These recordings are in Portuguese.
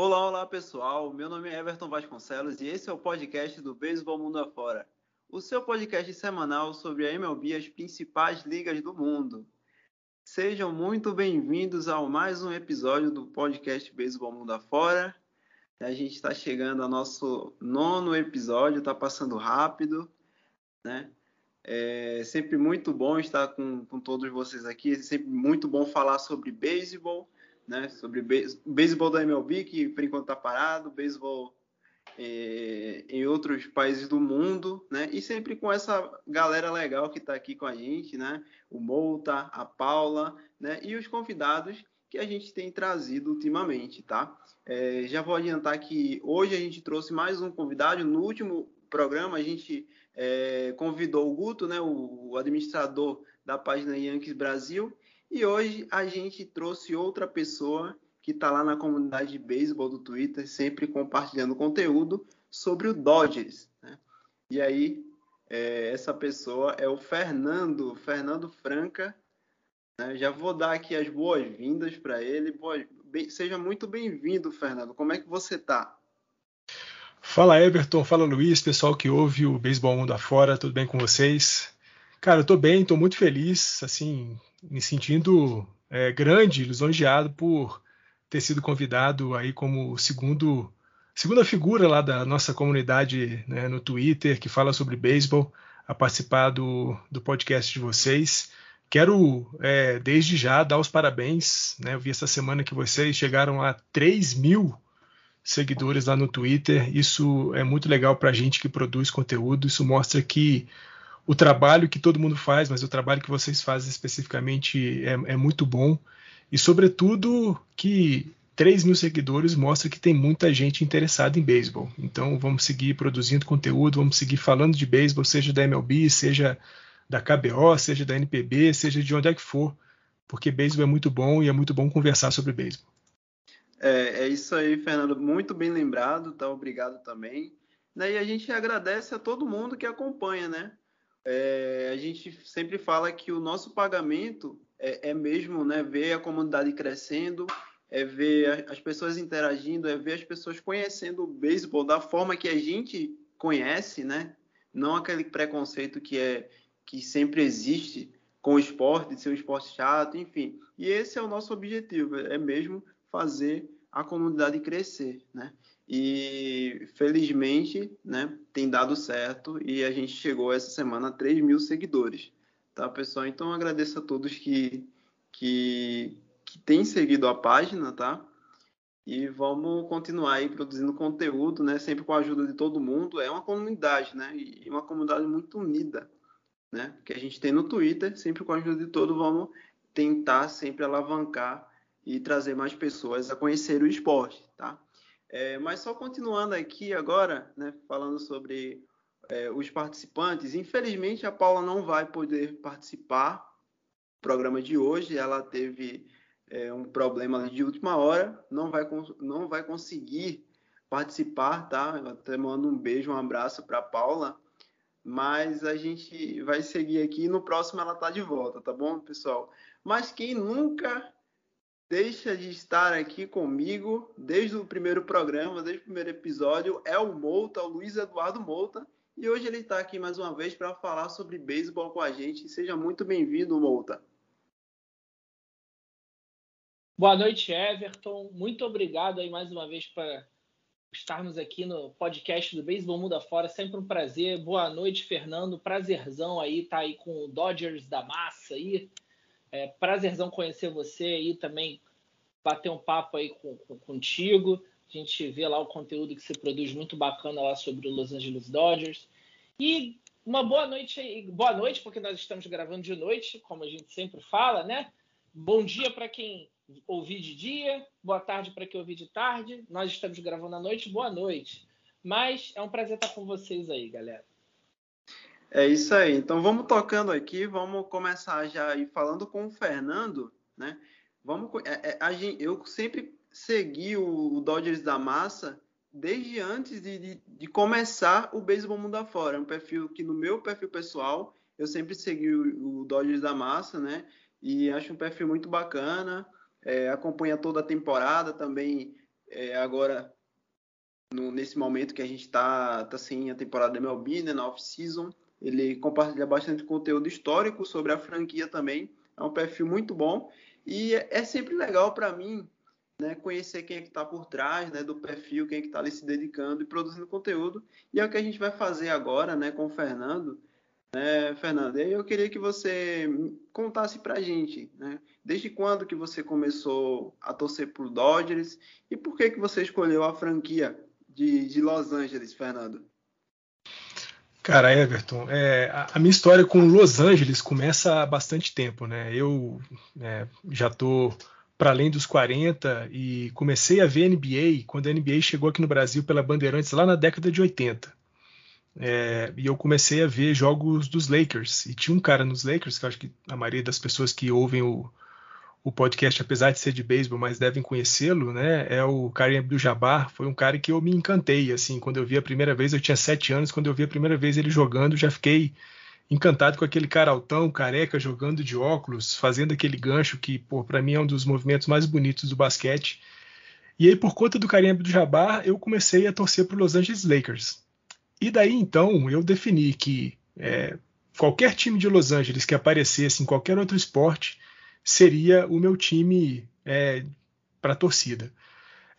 Olá, olá pessoal. Meu nome é Everton Vasconcelos e esse é o podcast do Beisebol Mundo Afora, o seu podcast semanal sobre a MLB e as principais ligas do mundo. Sejam muito bem-vindos ao mais um episódio do podcast Beisebol Mundo Afora. A gente está chegando ao nosso nono episódio, está passando rápido, né? É sempre muito bom estar com, com todos vocês aqui, é sempre muito bom falar sobre beisebol, né? Sobre beisebol da MLB, que por enquanto está parado, beisebol é, em outros países do mundo, né? E sempre com essa galera legal que está aqui com a gente, né? O Mouta, a Paula, né? E os convidados que a gente tem trazido ultimamente, tá? É, já vou adiantar que hoje a gente trouxe mais um convidado. No último programa a gente é, convidou o Guto, né, o, o administrador da página Yankees Brasil, e hoje a gente trouxe outra pessoa que está lá na comunidade de beisebol do Twitter, sempre compartilhando conteúdo sobre o Dodgers. Né? E aí, é, essa pessoa é o Fernando, Fernando Franca. Né? Já vou dar aqui as boas-vindas para ele. Boa, bem, seja muito bem-vindo, Fernando. Como é que você está? Fala Everton, fala Luiz, pessoal que ouve o Beisebol Mundo Afora, tudo bem com vocês? Cara, eu tô bem, tô muito feliz, assim, me sentindo é, grande, lisonjeado por ter sido convidado aí como segundo segunda figura lá da nossa comunidade né, no Twitter que fala sobre beisebol a participar do, do podcast de vocês. Quero, é, desde já, dar os parabéns. Né? Eu vi essa semana que vocês chegaram a 3 mil seguidores lá no Twitter. Isso é muito legal para a gente que produz conteúdo. Isso mostra que o trabalho que todo mundo faz, mas o trabalho que vocês fazem especificamente é, é muito bom. E, sobretudo, que 3 mil seguidores mostra que tem muita gente interessada em beisebol. Então, vamos seguir produzindo conteúdo, vamos seguir falando de beisebol, seja da MLB, seja da KBO, seja da NPB, seja de onde é que for, porque beisebol é muito bom e é muito bom conversar sobre beisebol. É, é, isso aí, Fernando. Muito bem lembrado, tá? Obrigado também. E a gente agradece a todo mundo que acompanha, né? É, a gente sempre fala que o nosso pagamento é, é, mesmo né, ver a comunidade crescendo, é ver as pessoas interagindo, é ver as pessoas conhecendo o beisebol da forma que a gente conhece, né? Não aquele preconceito que é que sempre existe com o esporte, de ser um esporte chato, enfim. E esse é o nosso objetivo, é mesmo fazer a comunidade crescer, né? E felizmente, né, tem dado certo e a gente chegou essa semana a 3 mil seguidores, tá, pessoal? Então agradeço a todos que, que, que têm seguido a página, tá? E vamos continuar aí produzindo conteúdo, né? Sempre com a ajuda de todo mundo. É uma comunidade, né? E uma comunidade muito unida, né? Que a gente tem no Twitter, sempre com a ajuda de todo, vamos tentar sempre alavancar e trazer mais pessoas a conhecer o esporte, tá? É, mas só continuando aqui agora, né, falando sobre é, os participantes, infelizmente a Paula não vai poder participar do programa de hoje, ela teve é, um problema de última hora, não vai, não vai conseguir participar, tá? Eu até mando um beijo, um abraço para Paula, mas a gente vai seguir aqui e no próximo ela tá de volta, tá bom, pessoal? Mas quem nunca deixa de estar aqui comigo desde o primeiro programa, desde o primeiro episódio, é o Mouta, o Luiz Eduardo Mouta. E hoje ele está aqui mais uma vez para falar sobre beisebol com a gente. Seja muito bem-vindo, Mouta. Boa noite, Everton. Muito obrigado aí mais uma vez para estarmos aqui no podcast do Beisebol Mundo Afora. Sempre um prazer. Boa noite, Fernando. Prazerzão aí estar tá aí com o Dodgers da massa aí. É prazerzão conhecer você aí também, bater um papo aí com, com, contigo. A gente vê lá o conteúdo que você produz muito bacana lá sobre o Los Angeles Dodgers. E uma boa noite aí, boa noite, porque nós estamos gravando de noite, como a gente sempre fala, né? Bom dia para quem ouvir de dia, boa tarde para quem ouvir de tarde. Nós estamos gravando à noite, boa noite. Mas é um prazer estar com vocês aí, galera. É isso aí. Então vamos tocando aqui, vamos começar já aí falando com o Fernando, né? Vamos, é, é, eu sempre segui o, o, Dodgers da Massa desde antes de, de, de começar o Beisebol Mundo Afora. É um perfil que no meu perfil pessoal eu sempre segui o, o Dodgers da Massa, né? E acho um perfil muito bacana. É, acompanha toda a temporada também. é, agora no, nesse momento que a gente está tá sem a temporada da MLB, né, na off-season. Ele compartilha bastante conteúdo histórico sobre a franquia também. É um perfil muito bom. E é, é sempre legal para mim né, conhecer quem é que está por trás né, do perfil, quem é que está ali se dedicando e produzindo conteúdo. E é o que a gente vai fazer agora né, com o Fernando. Né, Fernando, eu queria que você contasse para a gente, né, desde quando que você começou a torcer por Dodgers e por que que você escolheu a franquia de, de Los Angeles, Fernando? Cara, Everton, é, a, minha história com Los Angeles começa há bastante tempo, né? Eu é, já tô para além dos 40 e comecei a ver NBA quando a NBA chegou aqui no Brasil pela Bandeirantes lá na década de 80. É, e eu comecei a ver jogos dos Lakers. E tinha um cara nos Lakers, que eu acho que a maioria das pessoas que ouvem o, o podcast, apesar de ser de beisebol, mas devem conhecê-lo, né? É o Karim Abdul-Jabbar. Foi um cara que eu me encantei, assim, quando eu vi a primeira vez, eu tinha sete anos, quando eu vi a primeira vez ele jogando, já fiquei encantado com aquele cara altão, careca, jogando de óculos, fazendo aquele gancho que, pô, para mim é um dos movimentos mais bonitos do basquete. E aí, por conta do Karim Abdul-Jabbar, eu comecei a torcer para Los Angeles Lakers. E daí, então, eu defini que é, qualquer time de Los Angeles que aparecesse em qualquer outro esporte, seria o meu time é, para a torcida.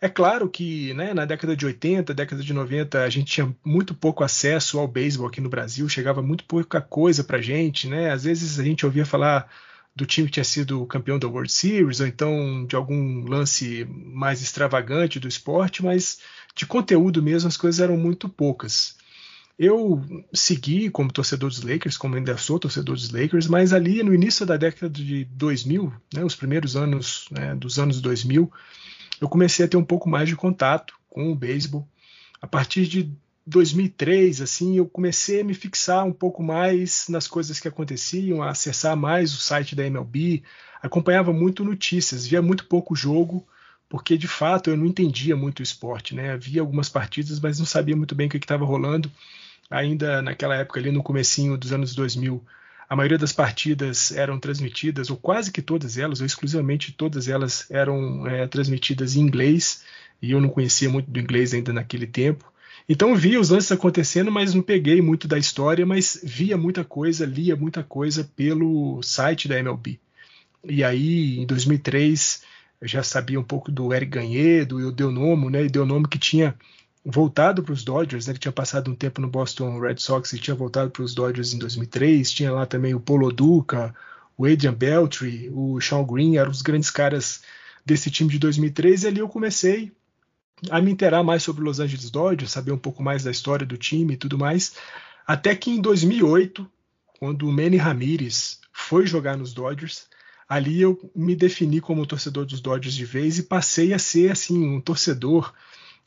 É claro que né, na década de 80, década de 90, a gente tinha muito pouco acesso ao beisebol aqui no Brasil, chegava muito pouca coisa para gente. Né? Às vezes a gente ouvia falar do time que tinha sido campeão da World Series, ou então de algum lance mais extravagante do esporte, mas de conteúdo mesmo as coisas eram muito poucas. Eu segui como torcedor dos Lakers, como ainda sou torcedor dos Lakers, mas ali no início da década de 2000, né, os primeiros anos né, dos anos 2000, eu comecei a ter um pouco mais de contato com o beisebol. A partir de 2003, assim, eu comecei a me fixar um pouco mais nas coisas que aconteciam, a acessar mais o site da MLB, acompanhava muito notícias, via muito pouco jogo, porque de fato eu não entendia muito o esporte, né? Havia algumas partidas, mas não sabia muito bem o que estava rolando ainda naquela época ali no comecinho dos anos 2000, a maioria das partidas eram transmitidas, ou quase que todas elas, ou exclusivamente todas elas eram é, transmitidas em inglês, e eu não conhecia muito do inglês ainda naquele tempo. Então via os lances acontecendo, mas não peguei muito da história, mas via muita coisa, lia muita coisa pelo site da MLB. E aí, em 2003, eu já sabia um pouco do Eric Gagne, do Deunomo, né? E Deunomo que tinha voltado para os Dodgers, né? ele tinha passado um tempo no Boston Red Sox e tinha voltado para os Dodgers em 2003, tinha lá também o Polo Duca, o Adrian Beltre, o Sean Green, eram os grandes caras desse time de 2003, e ali eu comecei a me interar mais sobre os Los Angeles Dodgers, saber um pouco mais da história do time e tudo mais, até que em 2008, quando o Manny Ramirez foi jogar nos Dodgers, ali eu me defini como torcedor dos Dodgers de vez e passei a ser assim um torcedor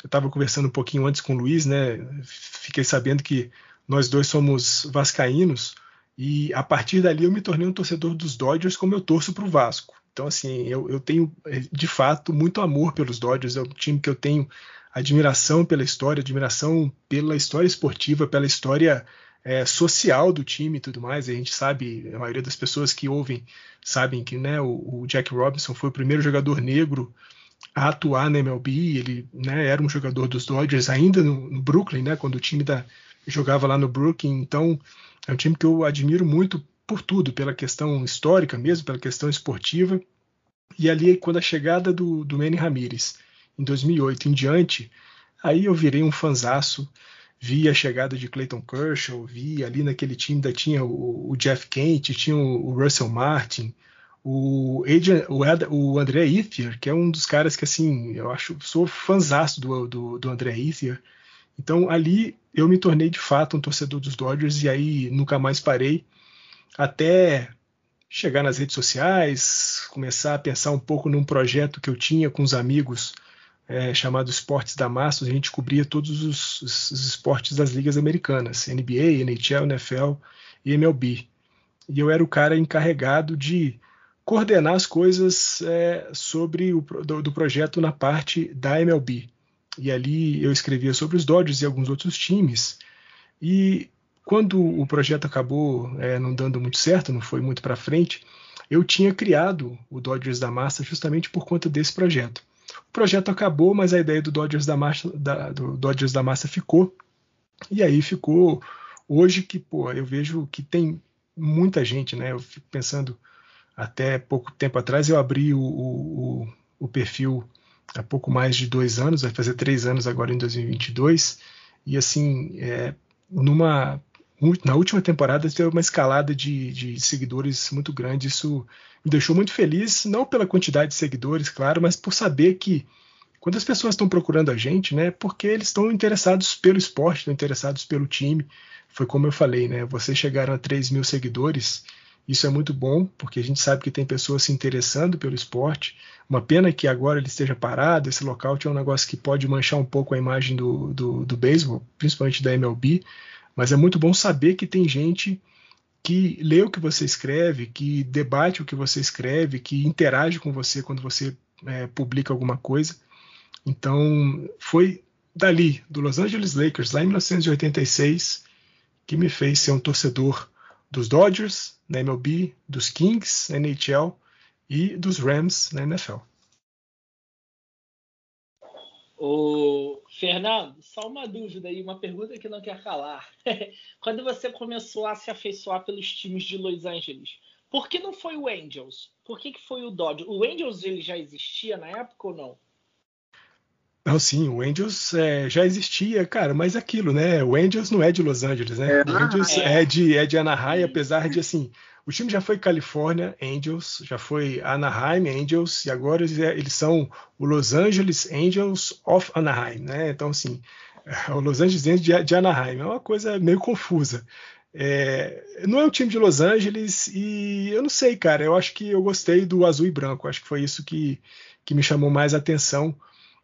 eu estava conversando um pouquinho antes com o Luiz, né? Fiquei sabendo que nós dois somos vascaínos e a partir dali eu me tornei um torcedor dos Dodgers como eu torço para o Vasco. Então, assim, eu, eu, tenho de fato muito amor pelos Dodgers. É um time que eu tenho admiração pela história, admiração pela história esportiva, pela história é, social do time e tudo mais. A gente sabe, a maioria das pessoas que ouvem sabem que né, o, o Jack Robinson foi o primeiro jogador negro a atuar na MLB. Ele né, era um jogador dos Dodgers ainda no, no Brooklyn, né, quando o time da, jogava lá no Brooklyn. Então, é um time que eu admiro muito por tudo, pela questão histórica mesmo, pela questão esportiva. E ali, quando a chegada do, do Manny Ramirez, em 2008 em diante, aí eu virei um fanzaço. Vi a chegada de Clayton Kershaw, vi ali naquele time da tinha o, o Jeff Kent, tinha o, o Russell Martin, o, Adrian, o, o André Ethier, que é um dos caras que, assim, eu acho, sou fãzaço do, do, do André Ethier. Então, ali eu me tornei de fato um torcedor dos Dodgers e aí nunca mais parei até chegar nas redes sociais, começar a pensar um pouco num projeto que eu tinha com os amigos é, chamado Esportes da Massa, a gente cobria todos os, os, esportes das ligas americanas, NBA, NHL, NFL e MLB. E eu era o cara encarregado de coordenar as coisas é, sobre o do, do, projeto na parte da MLB. E ali eu escrevia sobre os Dodgers e alguns outros times. E quando o projeto acabou é, não dando muito certo, não foi muito para frente, eu tinha criado o Dodgers da Massa justamente por conta desse projeto. projeto acabou, mas a ideia do Dodgers da Massa, da, do Dodgers da Massa ficou. E aí ficou hoje que, pô, eu vejo que tem muita gente, né? Eu fico pensando, até pouco tempo atrás eu abri o, o, o perfil há pouco mais de dois anos, vai fazer três anos agora em 2022, e assim, é, numa na última temporada teve uma escalada de, de, seguidores muito grande. Isso me deixou muito feliz, não pela quantidade de seguidores, claro, mas por saber que quando as pessoas estão procurando a gente, né, porque eles estão interessados pelo esporte, estão interessados pelo time. Foi como eu falei, né? Vocês chegaram a 3 mil seguidores. Isso é muito bom, porque a gente sabe que tem pessoas se interessando pelo esporte. Uma pena que agora ele esteja parado. Esse local é um negócio que pode manchar um pouco a imagem do, do, do beisebol, principalmente da MLB. Mas é muito bom saber que tem gente que lê o que você escreve, que debate o que você escreve, que interage com você quando você é, publica alguma coisa. Então, foi dali, do Los Angeles Lakers, lá em 1986, que me fez ser um torcedor dos Dodgers na MLB, dos Kings na NHL e dos Rams na NFL. O Fernando, só uma dúvida aí, uma pergunta que não quer calar. Quando você começou a se afeiçoar pelos times de Los Angeles, por que não foi o Angels? Por que, que foi o Dodgers? O Angels ele já existia na época ou não? Não, sim, o Angels é, já existia, cara, mas aquilo, né? O Angels não é de Los Angeles, né? É, o Angels é. é. de, é de Anaheim, apesar de, assim, o time já foi Califórnia Angels, já foi Anaheim Angels, e agora eles, é, eles são o Los Angeles Angels of Anaheim, né? Então, assim, o Los Angeles Angels de, de Anaheim é uma coisa meio confusa. É, não é o time de Los Angeles e eu não sei, cara. Eu acho que eu gostei do azul e branco. Acho que foi isso que, que me chamou mais atenção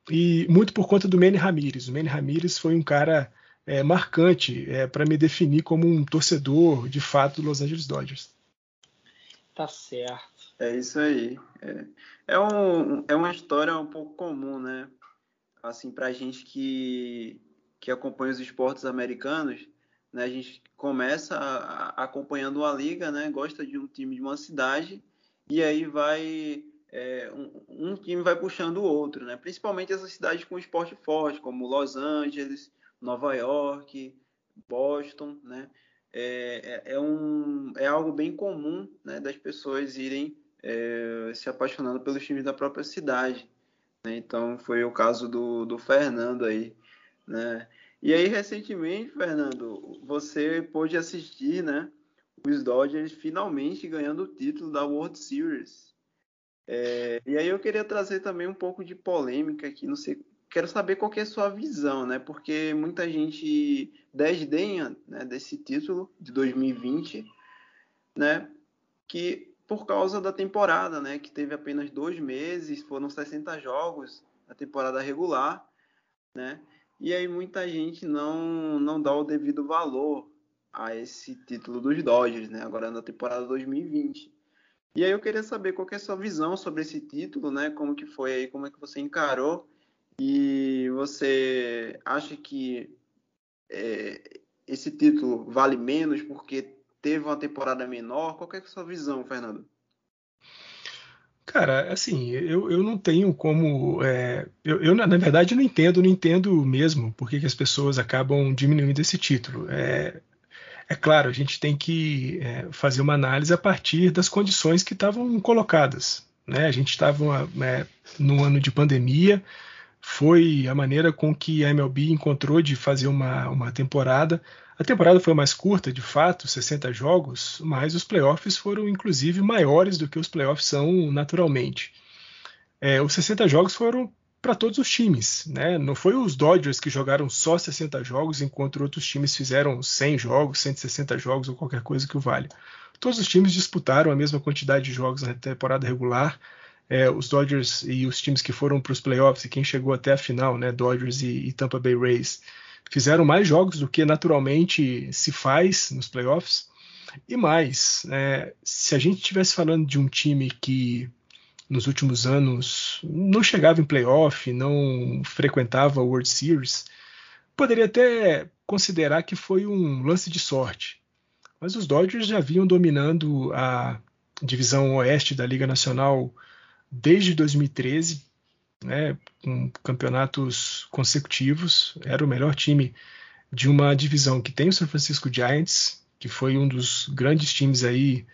e muito por conta do Manny Ramirez. O Manny Ramirez foi um cara é, marcante é, para me definir como um torcedor de fato do Los Angeles Dodgers. Tá certo. É isso aí. É, é, um, é uma história um pouco comum, né? Assim, para gente que, que acompanha os esportes americanos, né? A gente começa a, a, acompanhando uma liga, né? Gosta de um time de uma cidade e aí vai é, um, um, time vai puxando o outro, né? Principalmente essas cidades com esporte forte, como Los Angeles, Nova York, Boston, né? É, é, é um, é algo bem comum né, das pessoas irem é, se apaixonando pelos times da própria cidade. Né? Então foi o caso do, do Fernando aí, né? E aí recentemente, Fernando, você pôde assistir, né? Os Dodgers finalmente ganhando o título da World Series. É, e aí eu queria trazer também um pouco de polêmica aqui, não sei, quero saber qual é a sua visão, né? Porque muita gente desdenha né, desse título de 2020, né? Que por causa da temporada, né? Que teve apenas dois meses, foram 60 jogos na temporada regular, né? E aí muita gente não não dá o devido valor a esse título dos Dodgers, né? Agora na temporada 2020. E aí eu queria saber qual que é a sua visão sobre esse título, né? Como que foi aí, como é que você encarou e você acha que é, esse título vale menos porque teve uma temporada menor? Qual que é a sua visão, Fernando? Cara, assim, eu, eu não tenho como. É, eu, eu, na verdade, não entendo, não entendo mesmo por que, as pessoas acabam diminuindo esse título. É, é claro, a gente tem que é, fazer uma análise a partir das condições que estavam colocadas. Né? A gente estava é, no ano de pandemia, foi a maneira com que a MLB encontrou de fazer uma, uma temporada. A temporada foi mais curta, de fato, 60 jogos, mas os playoffs foram inclusive maiores do que os playoffs são naturalmente. É, os 60 jogos foram para todos os times, né? Não foi os Dodgers que jogaram só 60 jogos, enquanto outros times fizeram 100 jogos, 160 jogos ou qualquer coisa que o valha. Todos os times disputaram a mesma quantidade de jogos na temporada regular. É, os Dodgers e os times que foram para os playoffs e quem chegou até a final, né? Dodgers e, e Tampa Bay Rays, fizeram mais jogos do que naturalmente se faz nos playoffs. E mais, é, se a gente estivesse falando de um time que nos últimos anos não chegava em playoff, não frequentava a World Series, poderia até considerar que foi um lance de sorte. Mas os Dodgers já vinham dominando a divisão oeste da Liga Nacional desde 2013. né, com campeonatos consecutivos, era o melhor time de uma divisão que tem o San Francisco Giants, que foi um dos grandes times aí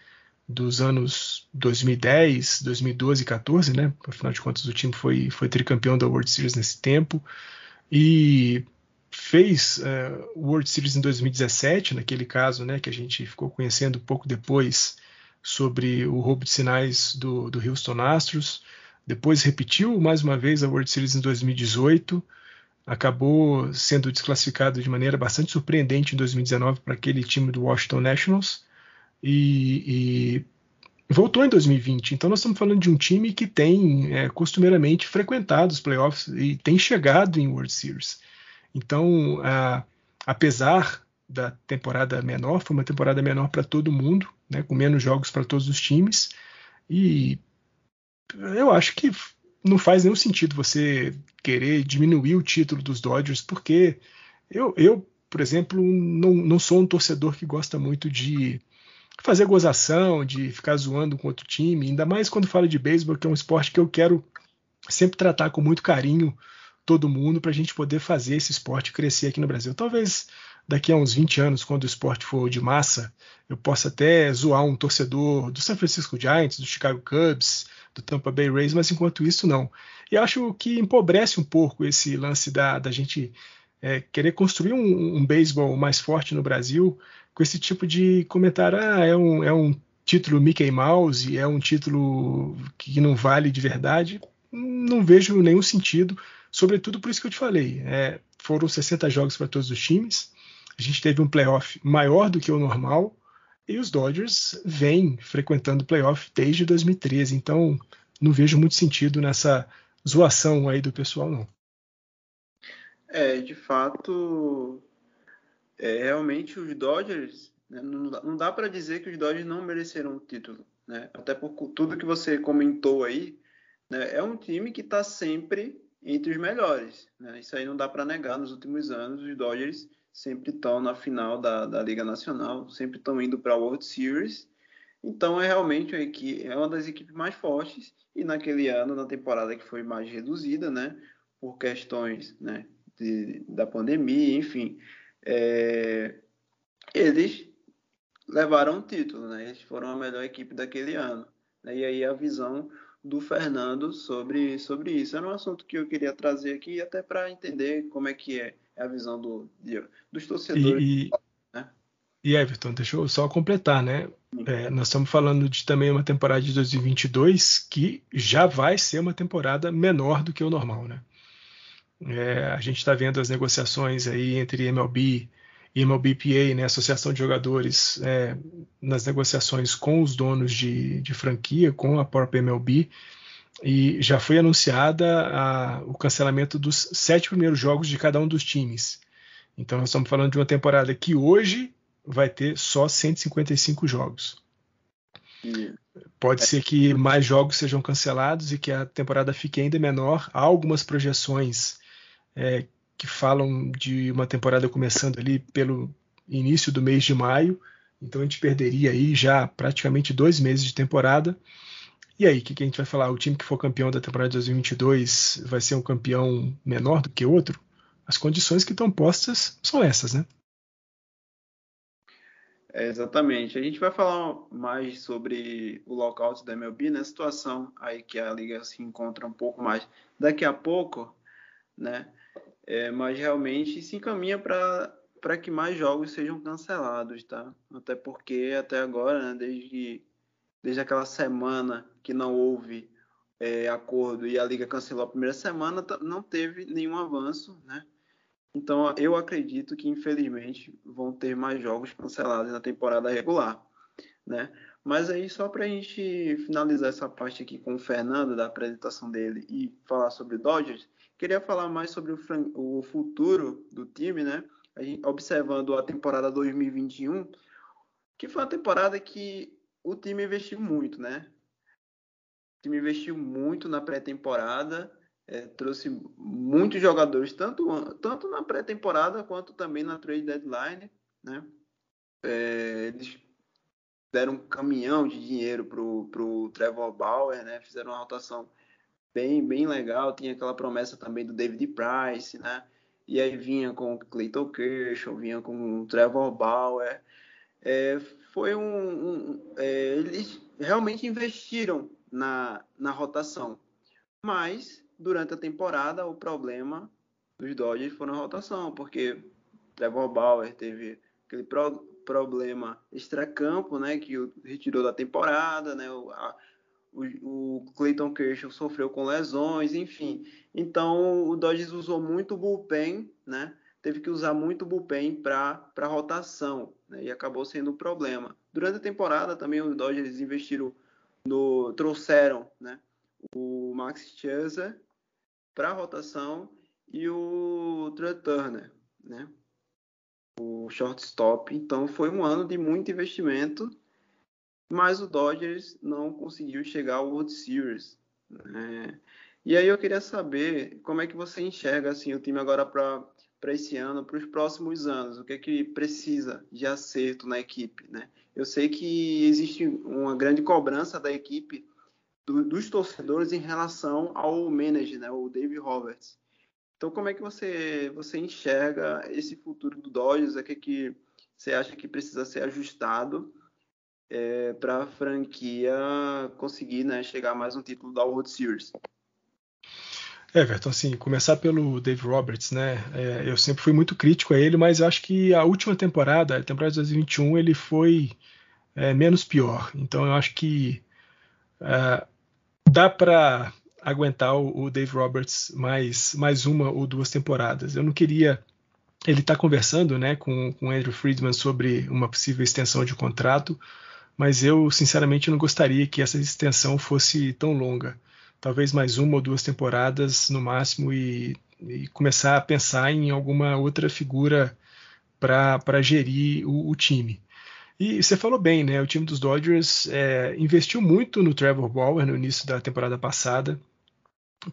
dos anos 2010, 2012 e 14, né? Afinal de contas, o time foi, foi tricampeão da World Series nesse tempo. E fez uh, World Series em 2017, naquele caso, né, que a gente ficou conhecendo pouco depois sobre o roubo de sinais do, do Houston Astros. Depois repetiu mais uma vez a World Series em 2018 acabou sendo desclassificado de maneira bastante surpreendente em 2019 para aquele time do Washington Nationals e, e, voltou em 2020. Então nós estamos falando de um time que tem é, costumeiramente frequentado os playoffs e tem chegado em World Series. Então, a, apesar da temporada menor, foi uma temporada menor para todo mundo, né, com menos jogos para todos os times e eu acho que não faz nenhum sentido você querer diminuir o título dos Dodgers, porque eu, eu por exemplo, não, não sou um torcedor que gosta muito de fazer gozação, de ficar zoando com outro time, ainda mais quando fala de beisebol, que é um esporte que eu quero sempre tratar com muito carinho todo mundo para a gente poder fazer esse esporte crescer aqui no Brasil. Talvez daqui a uns 20 anos, quando o esporte for de massa, eu possa até zoar um torcedor do San Francisco Giants, do Chicago Cubs, do Tampa Bay Rays, mas enquanto isso não. E acho que empobrece um pouco esse lance da, da gente é, querer construir um, um beisebol mais forte no Brasil com esse tipo de comentário, ah, é um, é um título Mickey Mouse, é um título que não vale de verdade. Não vejo nenhum sentido, sobretudo por isso que eu te falei. É, foram 60 jogos para todos os times, a gente teve um playoff maior do que o normal, e os Dodgers vêm frequentando o playoff desde 2013, então não vejo muito sentido nessa zoação aí do pessoal, não. É, de fato, é, realmente os Dodgers, né, não, não dá para dizer que os Dodgers não mereceram o título, né? Até por tudo que você comentou aí, né, é um time que está sempre entre os melhores, né? Isso aí não dá para negar. Nos últimos anos, os Dodgers sempre estão na final da, da Liga Nacional, sempre estão indo para a World Series. Então é realmente uma, equipe, é uma das equipes mais fortes e naquele ano, na temporada que foi mais reduzida, né, por questões, né, de, da pandemia, enfim, é, eles levaram o título, né? Eles foram a melhor equipe daquele ano. Né? E aí a visão do Fernando sobre, sobre isso. Era um assunto que eu queria trazer aqui até para entender como é que é é a visão do, de, dos torcedores. E, né? e, Everton, deixa eu só completar, né? É, nós estamos falando de também uma temporada de 2022 que já vai ser uma temporada menor do que o normal, né? É, a gente está vendo as negociações aí entre MLB e MLBPA, né, Associação de Jogadores, é, nas negociações com os donos de, de franquia, com a própria MLB, e já foi anunciada a, o cancelamento dos sete primeiros jogos de cada um dos times. Então nós estamos falando de uma temporada que hoje vai ter só 155 jogos. Pode ser que mais jogos sejam cancelados e que a temporada fique ainda menor. Há algumas projeções é, que falam de uma temporada começando ali pelo início do mês de maio. Então a gente perderia aí já praticamente dois meses de temporada. E aí, o que, que, a gente vai falar? O time que for campeão da temporada de 2022 vai ser um campeão menor do que outro? As condições que estão postas são essas, né? É, exatamente. A gente vai falar mais sobre o lockout da MLB, né? Situação aí que a liga se encontra um pouco mais daqui a pouco, né? É, mas realmente se encaminha para que mais jogos sejam cancelados, tá? Até porque até agora, né, desde desde aquela semana que não houve é, acordo e a liga cancelou a primeira semana, não teve nenhum avanço, né? Então eu acredito que infelizmente vão ter mais jogos cancelados na temporada regular, né? Mas aí só para a gente finalizar essa parte aqui com o Fernando da apresentação dele e falar sobre Dodgers, queria falar mais sobre o, o futuro do time, né? A gente, observando a temporada 2021, que foi uma temporada que o time investiu muito, né? O time investiu muito na pré-temporada, é, trouxe muitos jogadores, tanto, tanto na pré-temporada quanto também na trade deadline, né? É, eles deram um caminhão de dinheiro pro, pro Trevor Bauer, né? Fizeram uma rotação bem, bem legal. Tinha aquela promessa também do David Price, né? E aí vinha com Clayton Kershaw, vinha com Trevor Bauer. É, foi um, um é, eles realmente investiram na, na rotação, mas durante a temporada o problema dos Dodgers foi na rotação, porque Trevor Bauer teve aquele pro, problema extracampo, né, que o retirou da temporada, né, o, a, o, o Clayton Kershaw sofreu com lesões, enfim. Então o Dodgers usou muito bullpen, né, teve que usar muito bullpen para rotação, né, e acabou sendo um problema. Durante a temporada também os Dodgers investiram no trouxeram, né, o Max Scherzer para rotação e o Trey Turner, né? O shortstop. Então foi um ano de muito investimento, mas o Dodgers não conseguiu chegar ao World Series. Né? E aí eu queria saber como é que você enxerga assim o time agora para esse ano, para os próximos anos, o que é que precisa de acerto na equipe, né? Eu sei que existe uma grande cobrança da equipe do, dos torcedores em relação ao manager, né, o Dave Roberts. Então, como é que você, você enxerga esse futuro do Dodgers? O que, é que você acha que precisa ser ajustado é, para a franquia conseguir né, chegar a mais um título da World Series? Everton, assim, começar pelo Dave Roberts, né? É, eu sempre fui muito crítico a ele, mas acho que a última temporada, a temporada de 2021, ele foi é, menos pior. Então eu acho que é, dá para aguentar o, o, Dave Roberts mais, mais uma ou duas temporadas. Eu não queria. Ele está conversando né, com, com Andrew Friedman sobre uma possível extensão de contrato, mas eu, sinceramente, não gostaria que essa extensão fosse tão longa. Talvez mais uma ou duas temporadas no máximo e, e começar a pensar em alguma outra figura para gerir o, o time. E você falou bem, né? O time dos Dodgers é, investiu muito no Trevor Bauer no início da temporada passada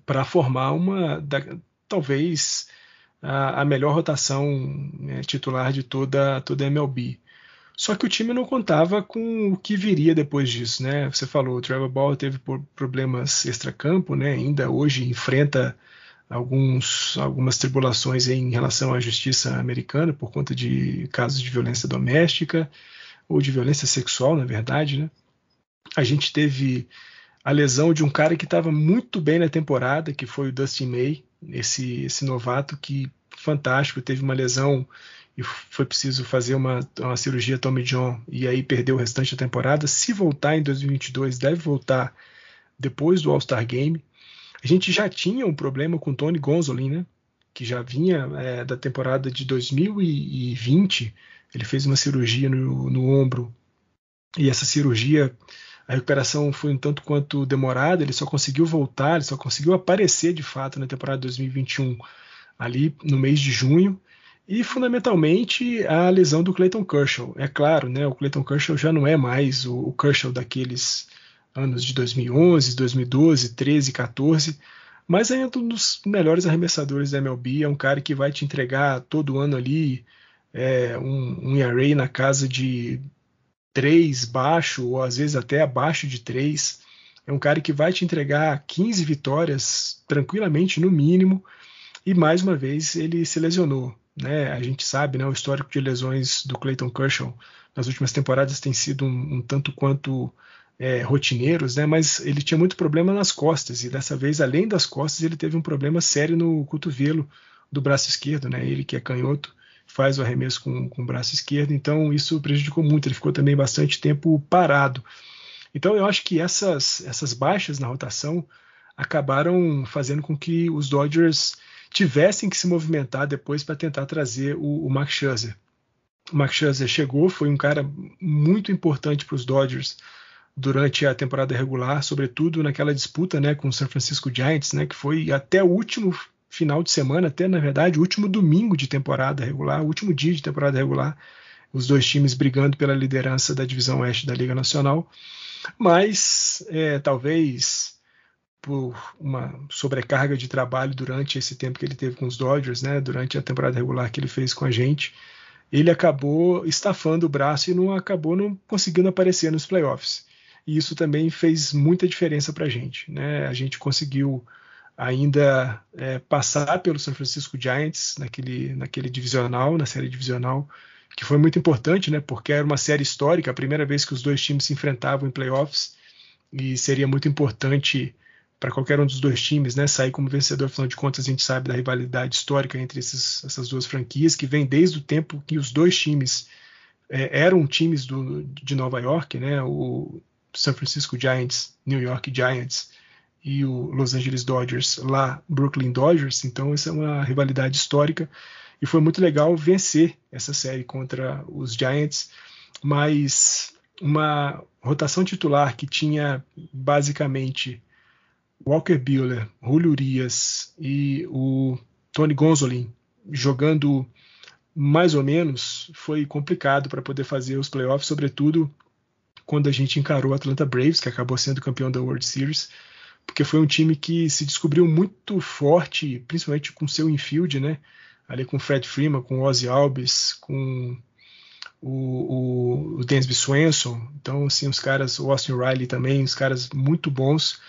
para formar uma, da, talvez a, a, melhor rotação né, titular de toda toda a MLB. Só que o time não contava com o que viria depois disso, né? Você falou, o Trevor Bauer teve problemas extracampo, né? Ainda hoje enfrenta alguns, algumas tribulações em relação à justiça americana por conta de casos de violência doméstica ou de violência sexual, na verdade, né? A gente teve a lesão de um cara que estava muito bem na temporada, que foi o Dustin May, esse, esse novato que fantástico, teve uma lesão e foi preciso fazer uma, uma cirurgia Tommy John e aí perdeu o restante da temporada. Se voltar em 2022, deve voltar depois do All-Star Game. A gente já tinha um problema com Tony Gonzolin, né? Que já vinha é, da temporada de 2020 ele fez uma cirurgia no, no ombro e essa cirurgia, a recuperação foi um tanto quanto demorada. Ele só conseguiu voltar, ele só conseguiu aparecer de fato na temporada 2021, ali no mês de junho. E fundamentalmente a lesão do Clayton Kershaw. É claro, né, o Clayton Kershaw já não é mais o, o Kershaw daqueles anos de 2011, 2012, 13, 14, mas ainda um dos melhores arremessadores da MLB. É um cara que vai te entregar todo ano ali é, um, um ERA na casa de 3 baixo, ou às vezes até abaixo de 3. É um cara que vai te entregar 15 vitórias tranquilamente, no mínimo, e mais uma vez ele se lesionou. Né? A gente sabe, né, o histórico de lesões do Clayton Kershaw nas últimas temporadas tem sido um, um tanto quanto é, rotineiros, né? mas ele tinha muito problema nas costas, e dessa vez, além das costas, ele teve um problema sério no cotovelo do braço esquerdo, né? ele que é canhoto, faz o arremesso com, com o braço esquerdo, então isso prejudicou muito, ele ficou também bastante tempo parado. Então eu acho que essas, essas baixas na rotação acabaram fazendo com que os Dodgers tivessem que se movimentar depois para tentar trazer o, o Max Scherzer. O Max Scherzer chegou, foi um cara muito importante para os Dodgers durante a temporada regular, sobretudo naquela disputa né, com o San Francisco Giants, né, que foi até o último final de semana, até na verdade, o último domingo de temporada regular, o último dia de temporada regular, os dois times brigando pela liderança da divisão oeste da Liga Nacional, mas é, talvez por uma sobrecarga de trabalho durante esse tempo que ele teve com os Dodgers, né, durante a temporada regular que ele fez com a gente, ele acabou estafando o braço e não acabou não conseguindo aparecer nos playoffs. e isso também fez muita diferença para a gente. Né? A gente conseguiu ainda é, passar pelo San Francisco Giants naquele, naquele divisional, na série divisional, que foi muito importante, né? Porque era uma série histórica, a primeira vez que os dois times se enfrentavam em playoffs, e seria muito importante para qualquer um dos dois times, né? Sair como vencedor, afinal de contas, a gente sabe da rivalidade histórica entre esses, essas duas franquias, que vem desde o tempo que os dois times é, eram times do, de Nova York, né? O San Francisco Giants, New York Giants e o Los Angeles Dodgers lá, Brooklyn Dodgers. Então, essa é uma rivalidade histórica e foi muito legal vencer essa série contra os Giants, mas uma rotação titular que tinha basicamente Walker Buehler, Julio Urias e o Tony Gonzolin jogando mais ou menos foi complicado para poder fazer os playoffs, sobretudo quando a gente encarou o Atlanta Braves, que acabou sendo campeão da World Series, porque foi um time que se descobriu muito forte, principalmente com seu infield, né? Ali com Fred Freeman, com Ozzy Alves, com o, o, o Dansby Swenson. Então, assim, os caras, o Austin Riley também, os caras muito bons.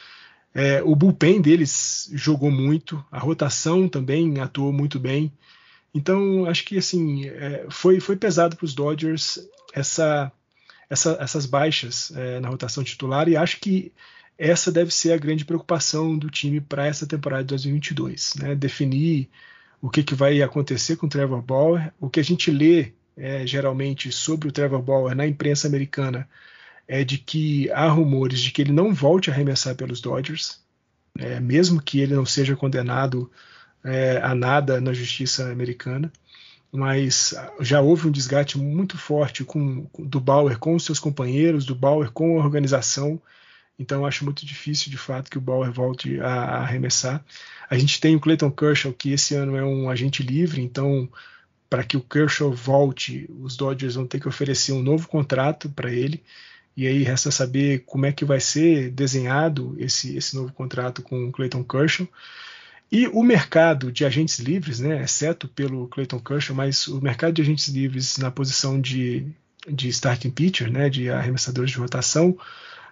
É, o bullpen deles jogou muito, a rotação também atuou muito bem. Então, acho que assim é, foi, foi pesado para os Dodgers essa, essa, essas baixas é, na rotação titular e acho que essa deve ser a grande preocupação do time para essa temporada de 2022, né? Definir o que, que vai acontecer com o Trevor Bauer. O que a gente lê é, geralmente sobre o Trevor Bauer na imprensa americana é de que há rumores de que ele não volte a arremessar pelos Dodgers, é, mesmo que ele não seja condenado é, a nada na justiça americana. Mas já houve um desgaste muito forte com, do Bauer com os seus companheiros, do Bauer com a organização. Então acho muito difícil de fato que o Bauer volte a, a arremessar. A gente tem o Clayton Kershaw, que esse ano é um agente livre, então para que o Kershaw volte, os Dodgers vão ter que oferecer um novo contrato para ele. E aí resta saber como é que vai ser desenhado esse, esse novo contrato com o Clayton Kershaw. E o mercado de agentes livres, né, exceto pelo Clayton Kershaw, mas o mercado de agentes livres na posição de, de starting pitcher, né, de arremessadores de rotação,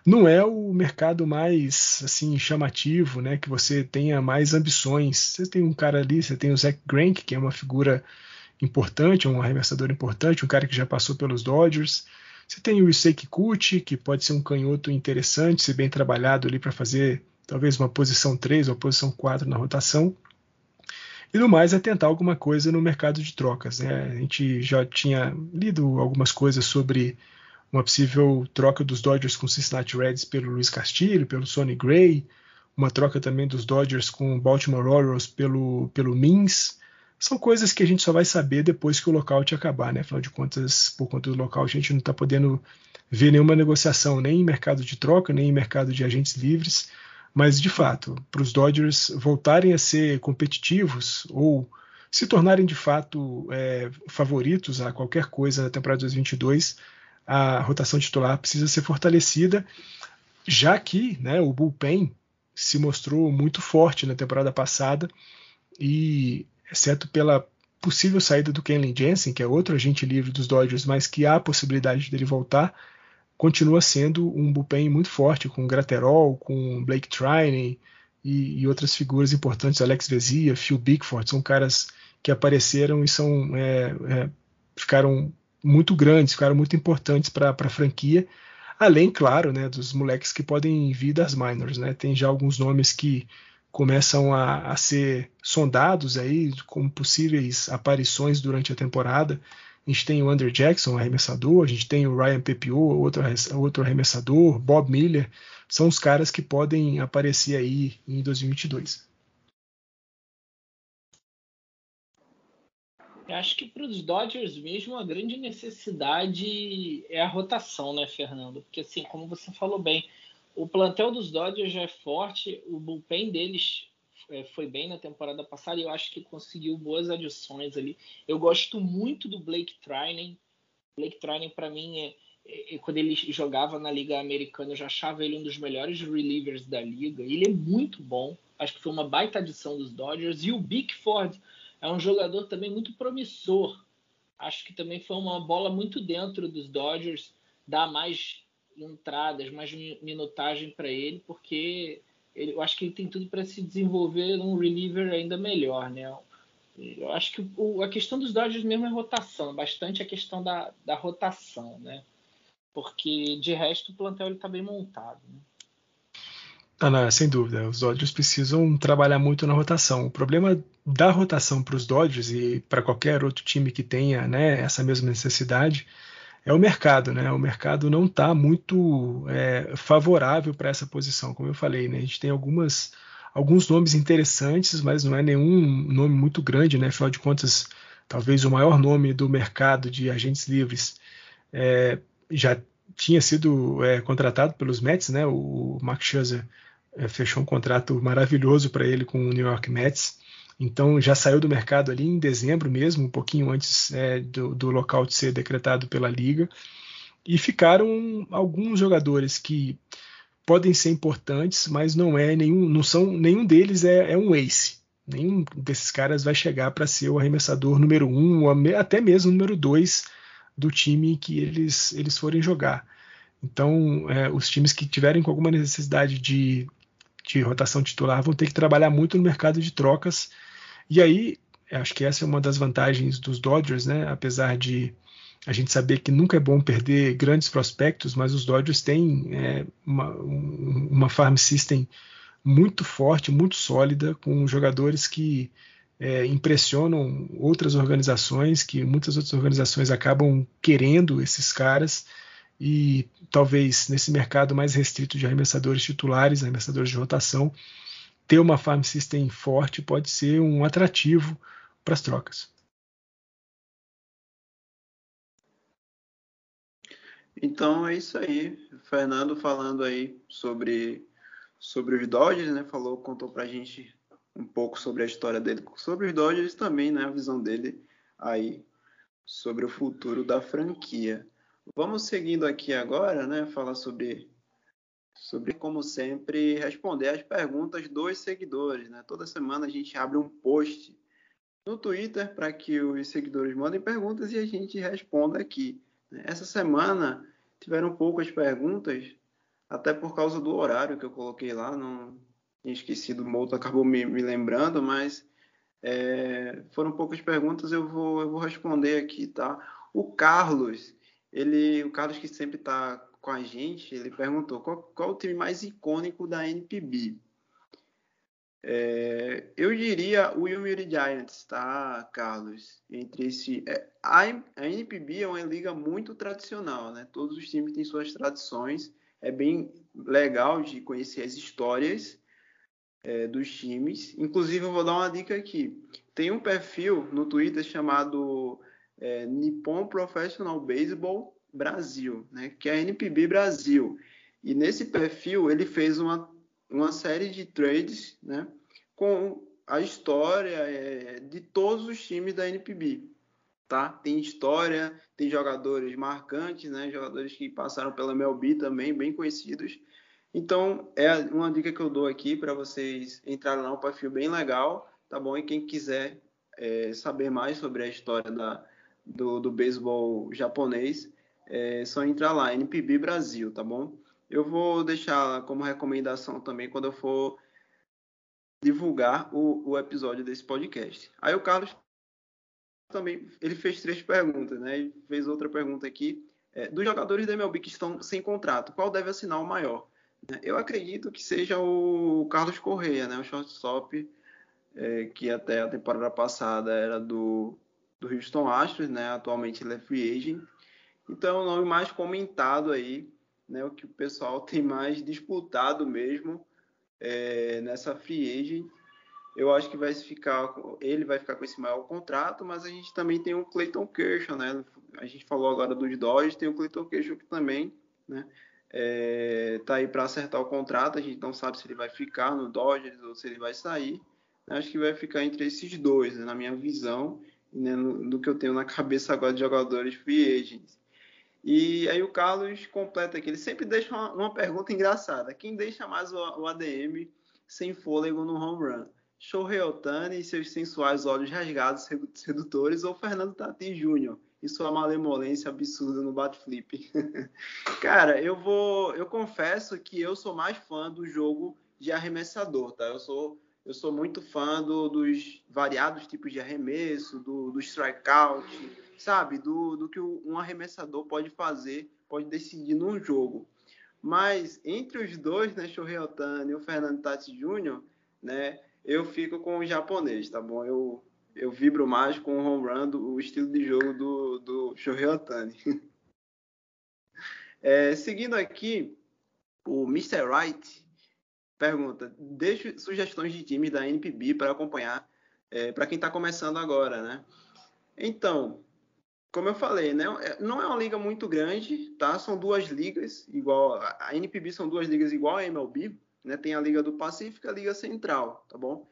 não é o mercado mais assim chamativo, né, que você tenha mais ambições. Você tem um cara ali, você tem o Zach Greinke, que é uma figura importante, um arremessador importante, um cara que já passou pelos Dodgers. Você tem o Issei Kikuchi, que pode ser um canhoto interessante, se bem trabalhado ali para fazer talvez uma posição 3 ou posição 4 na rotação. E no mais é tentar alguma coisa no mercado de trocas. Né? A gente já tinha lido algumas coisas sobre uma possível troca dos Dodgers com Cincinnati Reds pelo Luiz Castilho, pelo Sonny Gray, uma troca também dos Dodgers com Baltimore Orioles pelo, pelo Mins são coisas que a gente só vai saber depois que o lockout acabar, né? Afinal de contas, por conta do lockout, a gente não está podendo ver nenhuma negociação, nem em mercado de troca, nem em mercado de agentes livres. Mas, de fato, para os Dodgers voltarem a ser competitivos ou se tornarem de fato é, favoritos a qualquer coisa na temporada 2022, a rotação titular precisa ser fortalecida, já que né, o bullpen se mostrou muito forte na temporada passada e exceto pela possível saída do Kenley Jensen, que é outro agente livre dos Dodgers, mas que há a possibilidade dele voltar, continua sendo um bullpen muito forte, com Graterol, com Blake Trinan e, e, outras figuras importantes, Alex Vezia, Phil Bickford, são caras que apareceram e são é, é, ficaram muito grandes, ficaram muito importantes para a franquia, além, claro, né, dos moleques que podem vir das minors, né, tem já alguns nomes que começam a, a, ser sondados aí como possíveis aparições durante a temporada. A gente tem o Andrew Jackson, arremessador, a gente tem o Ryan Pepio, outro, outro arremessador, Bob Miller, são os caras que podem aparecer aí em 2022. Eu acho que para os Dodgers mesmo a grande necessidade é a rotação, né, Fernando? Porque assim, como você falou bem, o plantel dos Dodgers já é forte, o bullpen deles é, foi bem na temporada passada e eu acho que conseguiu boas adições ali. Eu gosto muito do Blake Trinan. Blake Trinan, para mim, é, é, quando ele jogava na Liga Americana, eu já achava ele um dos melhores relievers da liga. Ele é muito bom. Acho que foi uma baita adição dos Dodgers. E o Bickford é um jogador também muito promissor. Acho que também foi uma bola muito dentro dos Dodgers, dá mais entradas, mais minutagem para ele, porque ele, eu acho que ele tem tudo para se desenvolver num reliever ainda melhor, né? Eu acho que o, a questão dos Dodgers mesmo é rotação, bastante a questão da, da rotação, né? Porque de resto o plantel está bem montado. Né? Ah, não, sem dúvida. Os Dodgers precisam trabalhar muito na rotação. O problema da rotação para os Dodgers e para qualquer outro time que tenha né, essa mesma necessidade é o mercado, né? O mercado não está muito é, favorável para essa posição, como eu falei, né? A gente tem algumas alguns nomes interessantes, mas não é nenhum nome muito grande, né? Afinal de contas, talvez o maior nome do mercado de agentes livres é, já tinha sido é, contratado pelos Mets, né? O Mark Scherzer é, fechou um contrato maravilhoso para ele com o New York Mets. Então já saiu do mercado ali em dezembro mesmo, um pouquinho antes é, do, do local de ser decretado pela liga. E ficaram alguns jogadores que podem ser importantes, mas não é nenhum, não são nenhum deles é, é um ace. Nenhum desses caras vai chegar para ser o arremessador número um, ou até mesmo número dois do time que eles, eles forem jogar. Então, é, os times que tiverem com alguma necessidade de, de rotação titular vão ter que trabalhar muito no mercado de trocas e aí, acho que essa é uma das vantagens dos Dodgers, né? Apesar de a gente saber que nunca é bom perder grandes prospectos, mas os Dodgers têm é, uma, uma farm system muito forte, muito sólida, com jogadores que é, impressionam outras organizações, que muitas outras organizações acabam querendo esses caras. E talvez nesse mercado mais restrito de arremessadores titulares, arremessadores de rotação, ter uma farm system forte pode ser um atrativo para as trocas. Então é isso aí. Fernando falando aí sobre, sobre os Dodgers, né? Falou, contou pra gente um pouco sobre a história dele, sobre os Dodgers também, né? A visão dele aí sobre o futuro da franquia. Vamos seguindo aqui agora, né? Falar sobre sobre, como sempre, responder as perguntas dos seguidores. Né? Toda semana a gente abre um post no Twitter para que os seguidores mandem perguntas e a gente responda aqui. Né? Essa semana tiveram poucas perguntas, até por causa do horário que eu coloquei lá. Não tinha esquecido, o Mouto acabou me, me lembrando, mas é, foram poucas perguntas, eu vou, eu vou responder aqui, tá? O Carlos, ele, o Carlos que sempre está com a gente, ele perguntou qual, qual o time mais icônico da NPB. É, eu diria o Yomiuri Giants, tá, Carlos? Entre esse, é, a, a NPB é uma liga muito tradicional, né? Todos os times têm suas tradições. É bem legal de conhecer as histórias é, dos times. Inclusive, eu vou dar uma dica aqui. Tem um perfil no Twitter chamado é, Nippon Professional Baseball Brasil, né, que é a NPB Brasil. E nesse perfil ele fez uma, uma série de trades né, com a história é, de todos os times da NPB. Tá? Tem história, tem jogadores marcantes, né, jogadores que passaram pela MLB também, bem conhecidos. Então, é uma dica que eu dou aqui para vocês entrarem lá, um perfil bem legal, tá bom? E quem quiser é, saber mais sobre a história da, do, do beisebol japonês, é só entrar lá, NPB Brasil, tá bom? Eu vou deixar como recomendação também quando eu for divulgar o, o episódio desse podcast. Aí o Carlos também ele fez três perguntas, né? E fez outra pergunta aqui. É, dos jogadores da MLB que estão sem contrato, qual deve assinar o maior? Eu acredito que seja o Carlos Correia, né? O shortstop é, que até a temporada passada era do, do Houston Astros, né? Atualmente ele é free agent. Então é o nome mais comentado aí, né? O que o pessoal tem mais disputado mesmo é, nessa free agent. Eu acho que vai ficar, ele vai ficar com esse maior contrato, mas a gente também tem o Clayton Kershaw, né? A gente falou agora dos Dodgers, tem o Clayton Kershaw que também, né? É, tá aí para acertar o contrato. A gente não sabe se ele vai ficar no Dodgers ou se ele vai sair. Acho que vai ficar entre esses dois, né? na minha visão, né? no, no, que eu tenho na cabeça agora de jogadores free agents. E aí o Carlos completa aqui, ele sempre deixa uma, uma pergunta engraçada. Quem deixa mais o, o, ADM sem fôlego no home run? Shohei Otani e seus sensuais olhos rasgados sedutores ou Fernando Tati Jr., e sua malemolência absurda no Batflip. Cara, eu vou, eu confesso que eu sou mais fã do jogo de arremessador, tá? Eu sou eu sou muito fã do, dos variados tipos de arremesso, do, do strikeout, sabe? Do, do que um arremessador pode fazer, pode decidir num jogo. Mas entre os dois, né, Shohei Otani e o Fernando Tati Jr., né, eu fico com o japonês, tá bom? Eu, eu vibro mais com o home run, do, o estilo de jogo do, do Shohei Otani. é, seguindo aqui, o Mr. Wright pergunta: deixe sugestões de times da NPB para acompanhar é, para quem está começando agora, né? Então, como eu falei, né, é, não é uma liga muito grande, tá? São duas ligas, igual a NPB são duas ligas igual a MLB, né? Tem a Liga do Pacífico e a Liga Central, tá bom?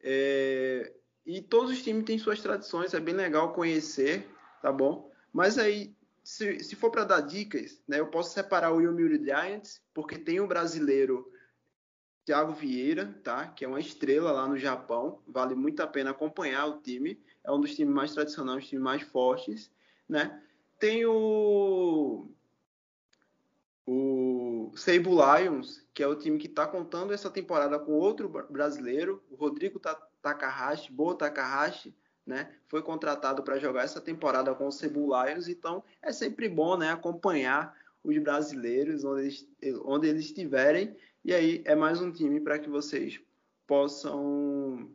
É, e todos os times têm suas tradições, é bem legal conhecer, tá bom? Mas aí, se, se for para dar dicas, né, eu posso separar o Yomiuri Giants, porque tem o brasileiro Thiago Vieira, tá? Que é uma estrela lá no Japão. Vale muito a pena acompanhar o time. É um dos times mais tradicionais, um times mais fortes, né? Tem o o Seibu Lions, que é o time que está contando essa temporada com outro brasileiro, o Rodrigo Takahashi, Boa Takahashi, né? Foi contratado para jogar essa temporada com o Seibu Lions, então é sempre bom, né, acompanhar os brasileiros onde eles, onde eles estiverem e aí é mais um time para que vocês possam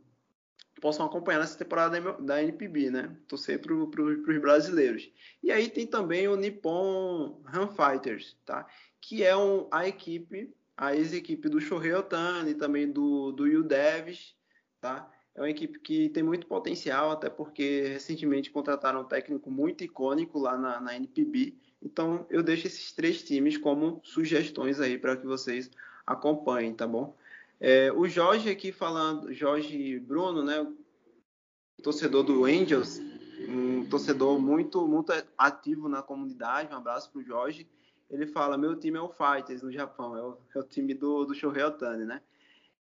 possam acompanhar nessa temporada da NPB, né? Torcer para os brasileiros. E aí tem também o Nippon Han Fighters, tá? Que é um, a equipe, a ex-equipe do Shohei Otani, também do, do Yu Devs, tá? É uma equipe que tem muito potencial, até porque recentemente contrataram um técnico muito icônico lá na, na NPB. Então eu deixo esses três times como sugestões aí para que vocês acompanhem, tá bom? É, o Jorge aqui falando, Jorge Bruno, né? Torcedor do Angels, um torcedor muito, muito ativo na comunidade. Um abraço pro Jorge. Ele fala: meu time é o Fighters no Japão, é o, é o time do, do Shohei Otani, né?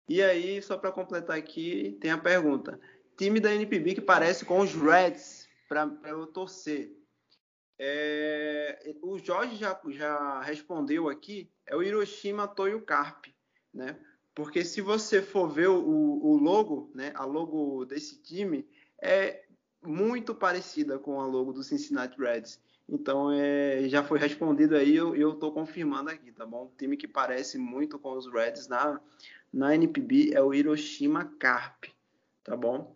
E aí, só para completar aqui, tem a pergunta: time da NPB que parece com os Reds para eu torcer. É, o Jorge já, já respondeu aqui, é o Hiroshima Toyo Carp, né? Porque se você for ver o, o logo, né, a logo desse time é muito parecida com a logo do Cincinnati Reds. Então é, já foi respondido aí, eu, eu tô confirmando aqui, tá bom? Um time que parece muito com os Reds na, na NPB é o Hiroshima Carp, tá bom?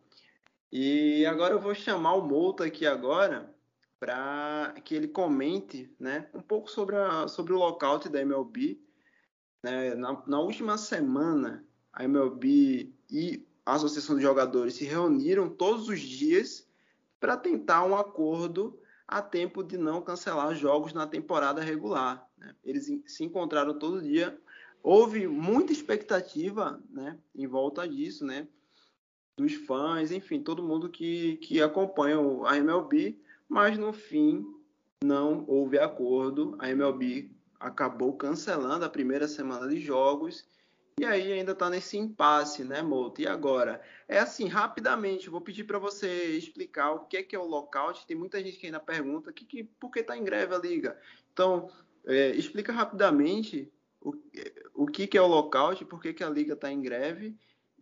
E agora eu vou chamar o Mouta aqui agora para que ele comente né, um pouco sobre, a, sobre o lockout da MLB. Né? Na, na, última semana, a MLB e a Associação de Jogadores se reuniram todos os dias para tentar um acordo a tempo de não cancelar jogos na temporada regular. Né? Eles se encontraram todo dia. Houve muita expectativa né, em volta disso, né? dos fãs, enfim, todo mundo que, que acompanha a MLB mas no fim não houve acordo. A MLB acabou cancelando a primeira semana de jogos e aí ainda está nesse impasse, né, Moto? E agora? É assim, rapidamente, vou pedir para você explicar o que é, que é o lockout. Tem muita gente que ainda pergunta que, que, por que está em greve a liga. Então, é, explica rapidamente o, o que, que é o lockout, por que, que a liga está em greve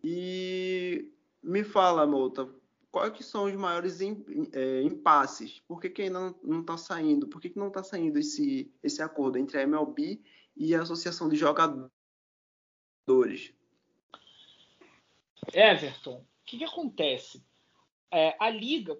e me fala, Mouta, quais que são os maiores é, impasses? Por que, que ainda não está saindo? Por que, que não está saindo esse, esse acordo entre a MLB e a Associação de Jogadores? Everton, o que, que acontece? É, a liga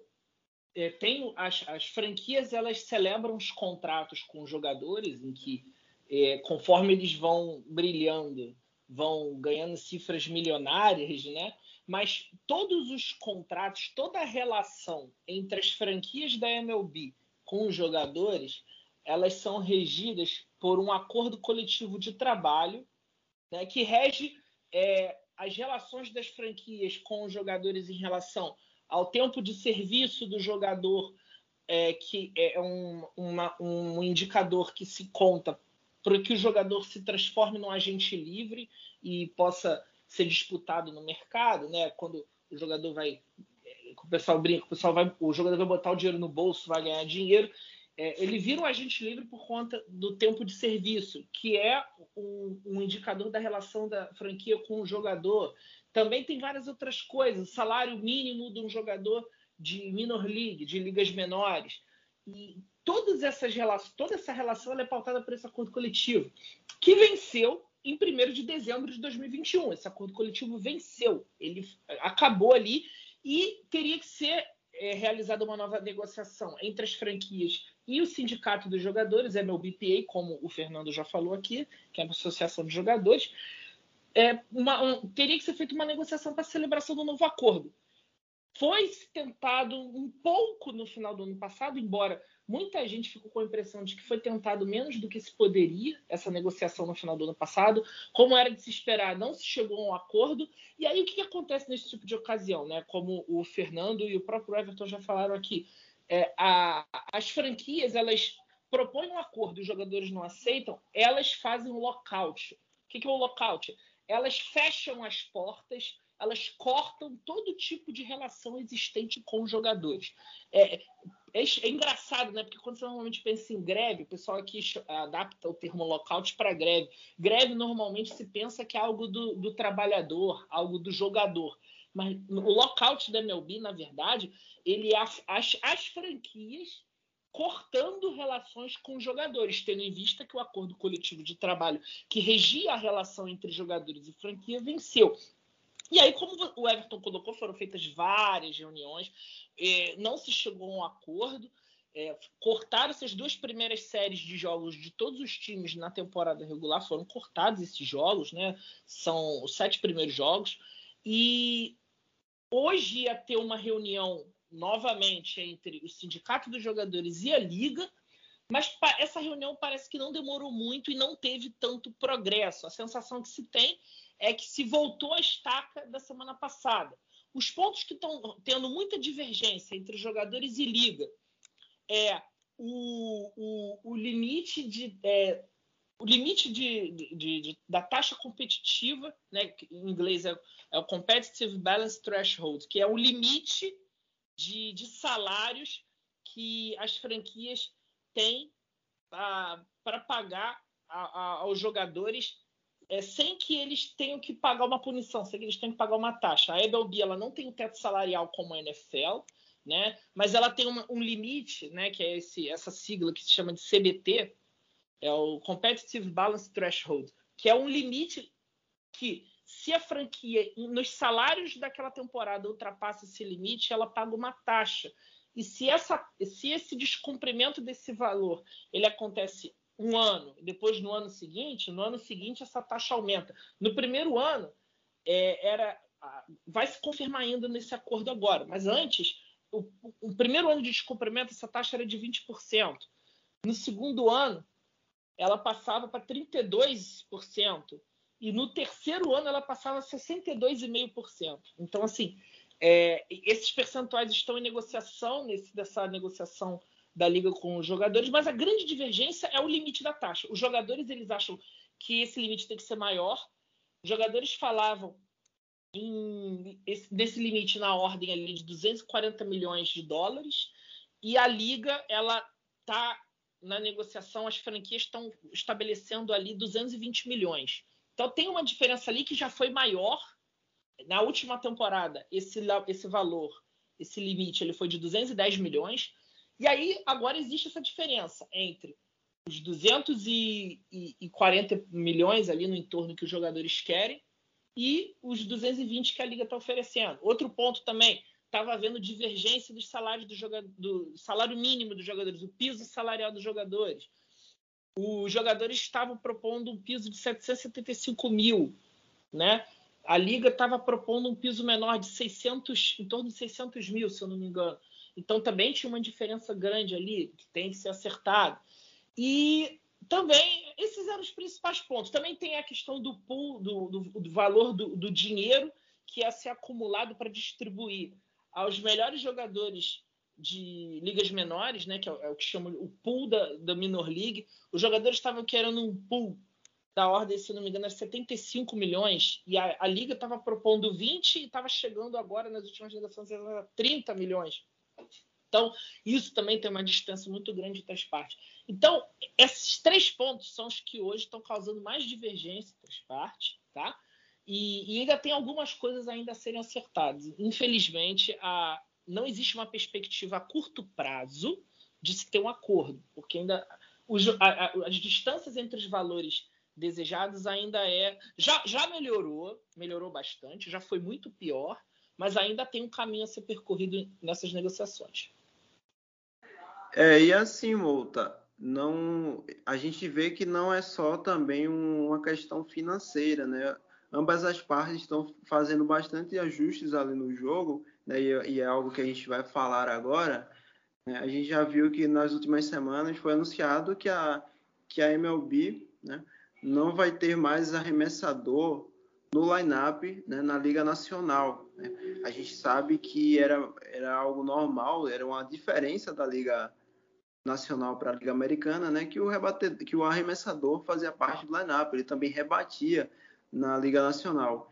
é, tem as, as, franquias elas celebram os contratos com os jogadores em que é, conforme eles vão brilhando vão ganhando cifras milionárias, né? Mas todos os contratos, toda a relação entre as franquias da MLB com os jogadores, elas são regidas por um acordo coletivo de trabalho né, que rege é, as relações das franquias com os jogadores em relação ao tempo de serviço do jogador, é, que é um, uma, um indicador que se conta para que o jogador se transforme num agente livre e possa ser disputado no mercado, né? Quando o jogador vai é, o pessoal brinca, o pessoal vai, o jogador vai botar o dinheiro no bolso, vai ganhar dinheiro. É, ele vira um agente livre por conta do tempo de serviço, que é um, um indicador da relação da franquia com o jogador. Também tem várias outras coisas, salário mínimo de um jogador de minor league, de ligas menores. E todas essas relações, toda essa relação é pautada por esse acordo coletivo, que venceu em 1 de dezembro de 2021. Esse acordo coletivo venceu, ele acabou ali e teria que ser é, realizada uma nova negociação entre as franquias e o sindicato dos jogadores, é meu BPA, como o Fernando já falou aqui, que é a Associação de Jogadores. É uma, um, teria que ser feita uma negociação para a celebração do novo acordo. Foi tentado um pouco no final do ano passado, embora Muita gente ficou com a impressão de que foi tentado menos do que se poderia essa negociação no final do ano passado. Como era de se esperar, não se chegou a um acordo. E aí o que, acontece nesse tipo de ocasião? Né? Como o Fernando e o próprio Everton já falaram aqui, é, a, as franquias elas propõem um acordo os jogadores não aceitam, elas fazem um lockout. O que, que é o lockout? Elas fecham as portas elas cortam todo tipo de relação existente com os jogadores. É, é, é, engraçado, né? Porque quando você normalmente pensa em greve, o pessoal aqui adapta o termo lockout para greve. Greve normalmente se pensa que é algo do, do trabalhador, algo do jogador. Mas o lockout da MLB, na verdade, ele é as, as franquias cortando relações com os jogadores, tendo em vista que o acordo coletivo de trabalho que regia a relação entre jogadores e franquia venceu. E aí, como o Everton colocou, foram feitas várias reuniões, eh, não se chegou a um acordo. É, cortaram essas duas primeiras séries de jogos de todos os times na temporada regular, foram cortados esses jogos, né? São os sete primeiros jogos. E hoje ia ter uma reunião novamente entre o Sindicato dos Jogadores e a Liga, mas essa reunião parece que não demorou muito e não teve tanto progresso. A sensação que se tem é que se voltou a estaca da semana passada. Os pontos que estão tendo muita divergência entre jogadores e liga é o, o, o limite de é, o limite de, de, de, da taxa competitiva, né, que em inglês é, é, o Competitive Balance Threshold, que é o limite de, de salários que as franquias têm para pagar a, a, aos jogadores é, sem que eles tenham que pagar uma punição, sem que eles tenham que pagar uma taxa. A MLB ela não tem um teto salarial como a NFL, né? mas ela tem uma, um limite, né? que é esse, essa sigla que se chama de CBT, é o Competitive Balance Threshold, que é um limite que, se a franquia, nos salários daquela temporada, ultrapassa esse limite, ela paga uma taxa. E se, essa, se esse descumprimento desse valor ele acontece um ano, depois no ano seguinte, no ano seguinte essa taxa aumenta. No primeiro ano, é, era vai se confirmar ainda nesse acordo agora, mas antes, o, o, primeiro ano de descumprimento, essa taxa era de 20%. No segundo ano, ela passava para 32%. E no terceiro ano, ela passava a 62,5%. Então, assim, é, esses percentuais estão em negociação, nesse, dessa negociação da liga com os jogadores, mas a grande divergência é o limite da taxa. Os jogadores eles acham que esse limite tem que ser maior. Os jogadores falavam em, esse, desse limite na ordem ali de 240 milhões de dólares e a liga ela tá na negociação, as franquias estão estabelecendo ali 220 milhões. Então tem uma diferença ali que já foi maior na última temporada. Esse, esse valor, esse limite, ele foi de 210 milhões. E aí, agora existe essa diferença entre os 240 milhões ali no entorno que os jogadores querem e os 220 que a liga está oferecendo. Outro ponto também, estava havendo divergência dos salários do, jogador, do salário mínimo dos jogadores, o piso salarial dos jogadores. Os jogadores estavam propondo um piso de 775 mil, né? A liga estava propondo um piso menor de 600, em torno de 600 mil, se eu não me engano. Então também tinha uma diferença grande ali que tem que ser acertado. E também esses eram os principais pontos. Também tem a questão do pool, do, do, do valor do, do, dinheiro que ia ser acumulado para distribuir aos melhores jogadores de ligas menores, né, que é, é o que chama o pool da, da minor league. Os jogadores estavam querendo um pool da ordem, se não me engano, é 75 milhões, e a, a Liga estava propondo 20 e estava chegando agora, nas últimas negociações, a 30 milhões. Então, isso também tem uma distância muito grande entre as partes. Então, esses três pontos são os que hoje estão causando mais divergência entre as partes, tá? E, e ainda tem algumas coisas ainda a serem acertadas. Infelizmente, a, não existe uma perspectiva a curto prazo de se ter um acordo, porque ainda os, a, as distâncias entre os valores desejados ainda é já, já melhorou, melhorou bastante, já foi muito pior, mas ainda tem um caminho a ser percorrido nessas negociações. É, e assim, Multa, não, a gente vê que não é só também uma questão financeira, né? Ambas as partes estão fazendo bastante ajustes ali no jogo, né? e, e é algo que a gente vai falar agora. Né? A gente já viu que nas últimas semanas foi anunciado que a, que a MLB né, não vai ter mais arremessador no line-up né, na Liga Nacional. Né? A gente sabe que era, era algo normal, era uma diferença da Liga nacional para a Liga Americana, né, que o, rebate, que o arremessador fazia parte do line-up, ele também rebatia na Liga Nacional.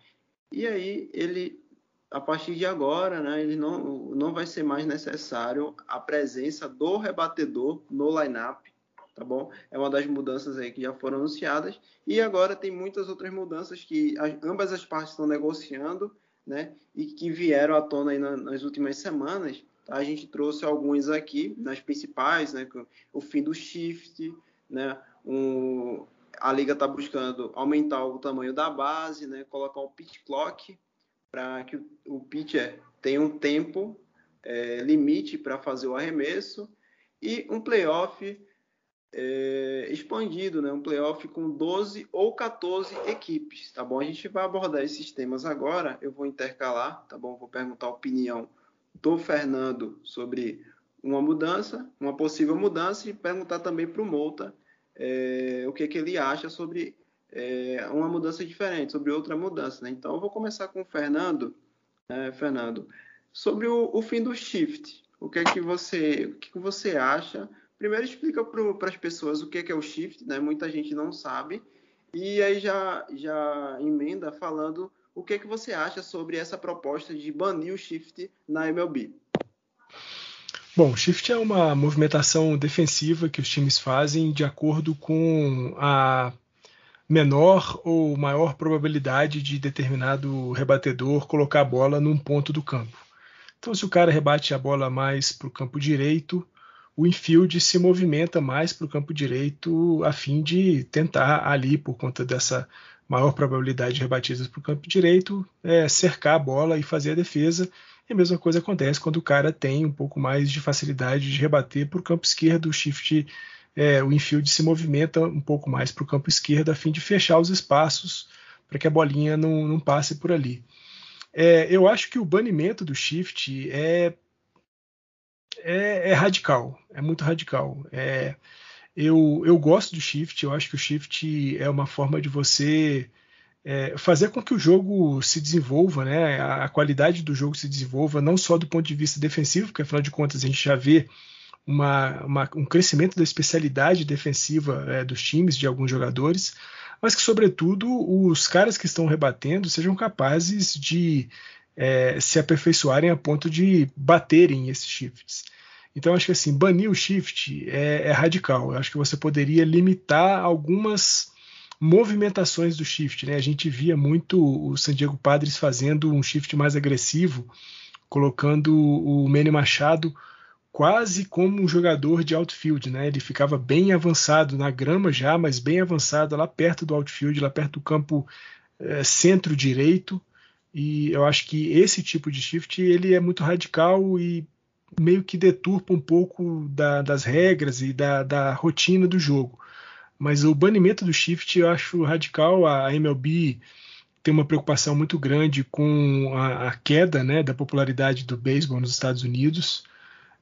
E aí ele, a partir de agora, né, ele não, não vai ser mais necessário a presença do rebatedor no line-up, tá bom? É uma das mudanças aí que já foram anunciadas. E agora tem muitas outras mudanças que as, ambas as partes estão negociando, né, e que vieram à tona aí na, nas últimas semanas, a gente trouxe alguns aqui, nas principais, né? O fim do shift, né? Um, a liga está buscando aumentar o tamanho da base, né? Colocar um pitch clock para que o pitcher tenha um tempo é, limite para fazer o arremesso e um playoff é, expandido, né? Um playoff com 12 ou 14 equipes, tá bom? A gente vai abordar esses temas agora. Eu vou intercalar, tá bom? Vou perguntar a opinião do Fernando sobre uma mudança, uma possível mudança, e perguntar também para o Mouta é, o que, que, ele acha sobre é, uma mudança diferente, sobre outra mudança. Né? Então, eu vou começar com o Fernando. É, Fernando, sobre o, o, fim do shift, o que é que você, o que, que você acha? Primeiro, explica para as pessoas o que é, que é o shift, né? Muita gente não sabe. E aí já, já emenda falando o que, que você acha sobre essa proposta de banir o shift na MLB? Bom, shift é uma movimentação defensiva que os times fazem de acordo com a menor ou maior probabilidade de determinado rebatedor colocar a bola num ponto do campo. Então, se o cara rebate a bola mais para o campo direito, o infield se movimenta mais para o campo direito a fim de tentar ali, por conta dessa maior probabilidade de rebatidas para o campo direito, é cercar a bola e fazer a defesa. E a mesma coisa acontece quando o cara tem um pouco mais de facilidade de rebater para o campo esquerdo, o shift, é, o infield se movimenta um pouco mais para o campo esquerdo a fim de fechar os espaços para que a bolinha não, não passe por ali. É, eu acho que o banimento do shift é, é, é radical, é muito radical. É, eu, eu gosto do shift, eu acho que o shift é uma forma de você é, fazer com que o jogo se desenvolva, né? A, a, qualidade do jogo se desenvolva, não só do ponto de vista defensivo, porque afinal de contas a gente já vê uma, uma, um crescimento da especialidade defensiva é, dos times, de alguns jogadores, mas que, sobretudo, os caras que estão rebatendo sejam capazes de é, se aperfeiçoarem a ponto de baterem esses shifts. Então, acho que assim, banir o shift é, é radical. Eu acho que você poderia limitar algumas movimentações do shift. Né? A gente via muito o San Diego Padres fazendo um shift mais agressivo, colocando o Manny Machado quase como um jogador de outfield, né? Ele ficava bem avançado na grama já, mas bem avançado lá perto do outfield, lá perto do campo é, centro-direito. E eu acho que esse tipo de shift ele é muito radical e meio que deturpa um pouco da, das regras e da, da, rotina do jogo. Mas o banimento do shift eu acho radical. A MLB tem uma preocupação muito grande com a, a queda né, da popularidade do beisebol nos Estados Unidos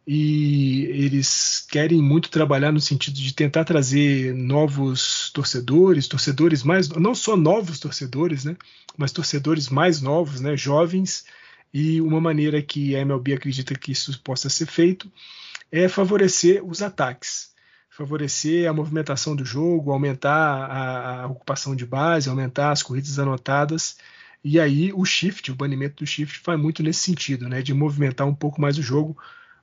e eles querem muito trabalhar no sentido de tentar trazer novos torcedores, torcedores mais não só novos torcedores, né, mas torcedores mais novos, né, jovens e uma maneira que a MLB acredita que isso possa ser feito é favorecer os ataques. favorecer a movimentação do jogo, aumentar a, a, ocupação de base, aumentar as corridas anotadas. E aí o shift, o banimento do shift, vai muito nesse sentido, né, de movimentar um pouco mais o jogo.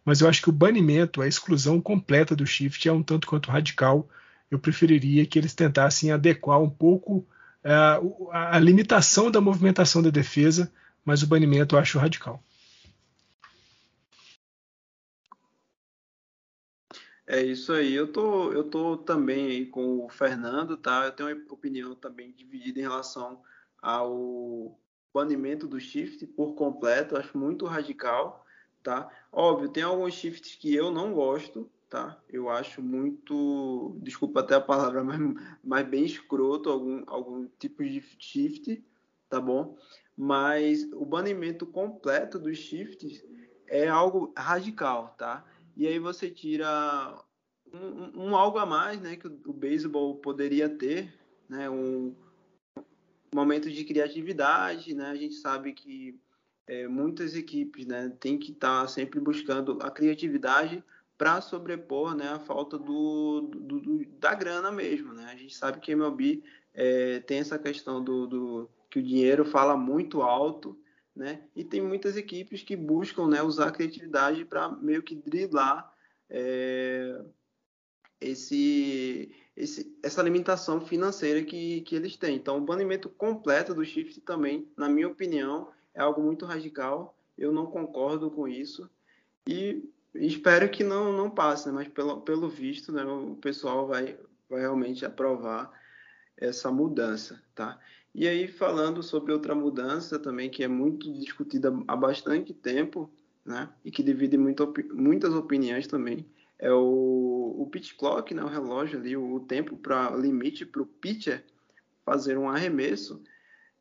Mas eu acho que o banimento, a exclusão completa do shift é um tanto quanto radical. Eu preferiria que eles tentassem adequar um pouco uh, a, limitação da movimentação da defesa, mas o banimento eu acho radical. É isso aí. Eu tô, eu tô também com o Fernando, tá? Eu tenho uma opinião também dividida em relação ao banimento do shift por completo. acho muito radical, tá? Óbvio, tem alguns shifts que eu não gosto, tá? Eu acho muito, desculpa até a palavra, mas, mas bem escroto algum, algum tipo de shift, tá bom? Mas o banimento completo dos shifts é algo radical, tá? e aí você tira um, um algo a mais né, que o, o beisebol poderia ter, né, um momento de criatividade, né, a gente sabe que é, muitas equipes né, têm que estar tá sempre buscando a criatividade para sobrepor né, a falta do, do, do, da grana mesmo. Né? A gente sabe que a MLB é, tem essa questão do, do, que o dinheiro fala muito alto né? E tem muitas equipes que buscam né, usar a criatividade para meio que driblar é, esse, esse, essa limitação financeira que, que eles têm. Então, o banimento completo do shift também, na minha opinião, é algo muito radical. Eu não concordo com isso e espero que não, não passe, né? mas pelo, pelo visto, né, o pessoal vai, vai realmente aprovar essa mudança, tá? E aí, falando sobre outra mudança também, que é muito discutida há bastante tempo, né? E que divide muito, muitas opiniões também, é o, o pitch clock, né? O relógio ali, o, o tempo para limite para o pitcher fazer um arremesso,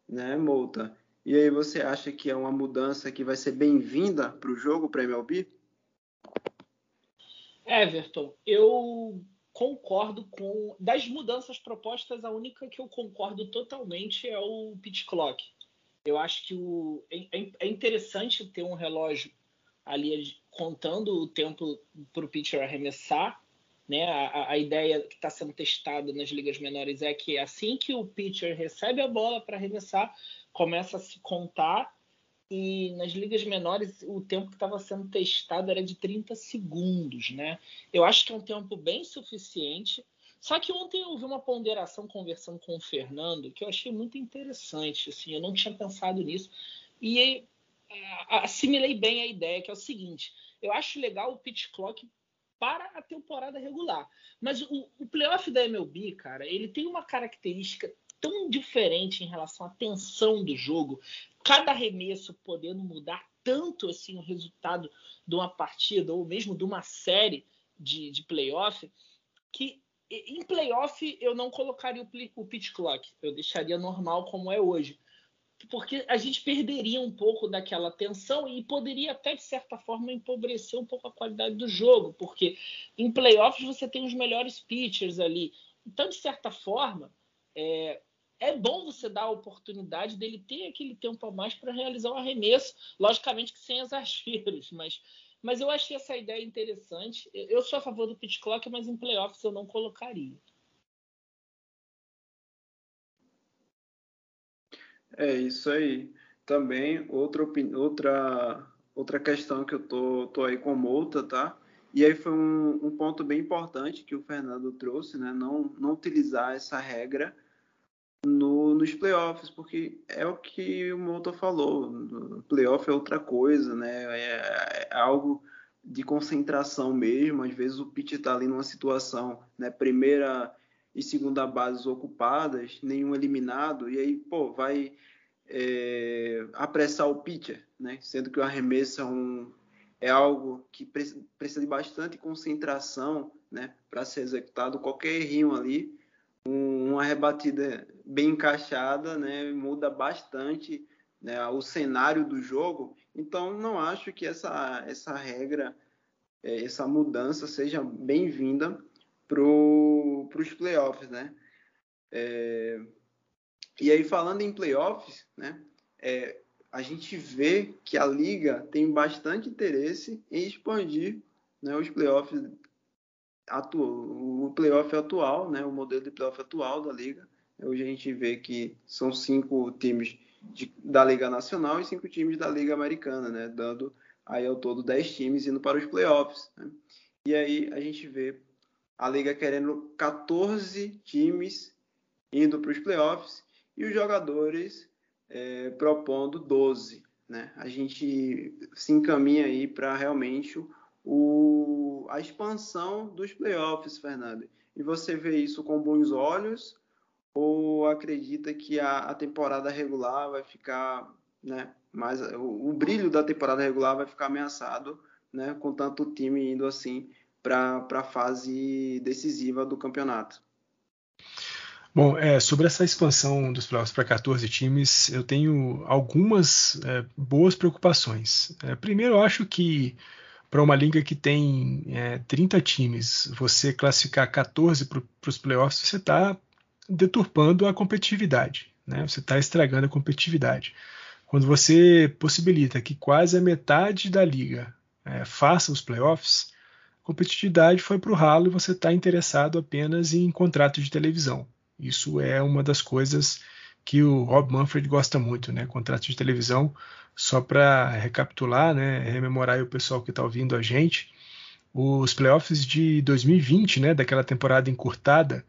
né, Mouta? E aí você acha que é uma mudança que vai ser bem-vinda para o jogo, para MLB? Everton, eu concordo com. Das mudanças propostas, a única que eu concordo totalmente é o pitch clock. Eu acho que o, é, é, é interessante ter um relógio ali contando o tempo para o pitcher arremessar. Né? A, a ideia que está sendo testada nas ligas menores é que assim que o pitcher recebe a bola para arremessar, começa a se contar e nas ligas menores o tempo que estava sendo testado era de 30 segundos, né? Eu acho que é um tempo bem suficiente. Só que ontem eu vi uma ponderação conversando com o Fernando que eu achei muito interessante, assim, eu não tinha pensado nisso e assimilei bem a ideia que é o seguinte: eu acho legal o pitch clock para a temporada regular, mas o, o playoff da MLB, cara, ele tem uma característica tão diferente em relação à tensão do jogo, cada arremesso podendo mudar tanto assim o resultado de uma partida ou mesmo de uma série de, de playoff, que em playoff eu não colocaria o, pitch clock, eu deixaria normal como é hoje. Porque a gente perderia um pouco daquela tensão e poderia até, de certa forma, empobrecer um pouco a qualidade do jogo, porque em playoffs você tem os melhores pitchers ali. Então, de certa forma, é, é bom você dar a oportunidade dele ter aquele tempo a mais para realizar o arremesso, logicamente que sem exageros, mas, mas eu achei essa ideia interessante. Eu sou a favor do pitch clock, mas em playoffs eu não colocaria. É isso aí. Também outra outra outra questão que eu tô, tô aí com multa, tá? E aí foi um, um ponto bem importante que o Fernando trouxe, né? Não, não utilizar essa regra no, nos playoffs, porque é o que o Moto falou, playoff é outra coisa, né? É, é, algo de concentração mesmo. Às vezes o pitch está ali numa situação, né? Primeira e segunda bases ocupadas, nenhum eliminado, e aí, pô, vai é, apressar o pitcher, né? Sendo que o arremesso é, um, é algo que precisa de bastante concentração, né? Para ser executado. Qualquer errinho ali um, uma rebatida bem encaixada, né, muda bastante né, o cenário do jogo. Então, não acho que essa, essa regra, é, essa mudança seja bem-vinda para os playoffs, né? É, e aí, falando em playoffs, né, é, a gente vê que a liga tem bastante interesse em expandir né, os playoffs atu o playoff atual, né, o modelo de playoff atual da liga. Hoje a gente vê que são cinco times de, da Liga Nacional e cinco times da Liga Americana, né, dando aí ao todo dez times indo para os playoffs. Né? E aí a gente vê a liga querendo 14 times indo para os playoffs e os jogadores é, propondo 12. Né? A gente se encaminha aí para realmente o, a expansão dos playoffs, Fernando. E você vê isso com bons olhos ou acredita que a, a temporada regular vai ficar, né, mais o, o, brilho da temporada regular vai ficar ameaçado, né, com tanto time indo assim para a fase decisiva do campeonato? Bom, é, sobre essa expansão dos playoffs para 14 times, eu tenho algumas é, boas preocupações. É, primeiro, eu acho que para uma liga que tem é, 30 times, você classificar 14 para os playoffs, você está deturpando a competitividade, né? você está estragando a competitividade. Quando você possibilita que quase a metade da liga é, faça os playoffs, a competitividade foi para o ralo e você está interessado apenas em contrato de televisão. Isso é uma das coisas que o Rob Manfred gosta muito, né? Contrato de televisão só para recapitular, né, rememorar o pessoal que está ouvindo a gente, os playoffs de 2020, né, daquela temporada encurtada,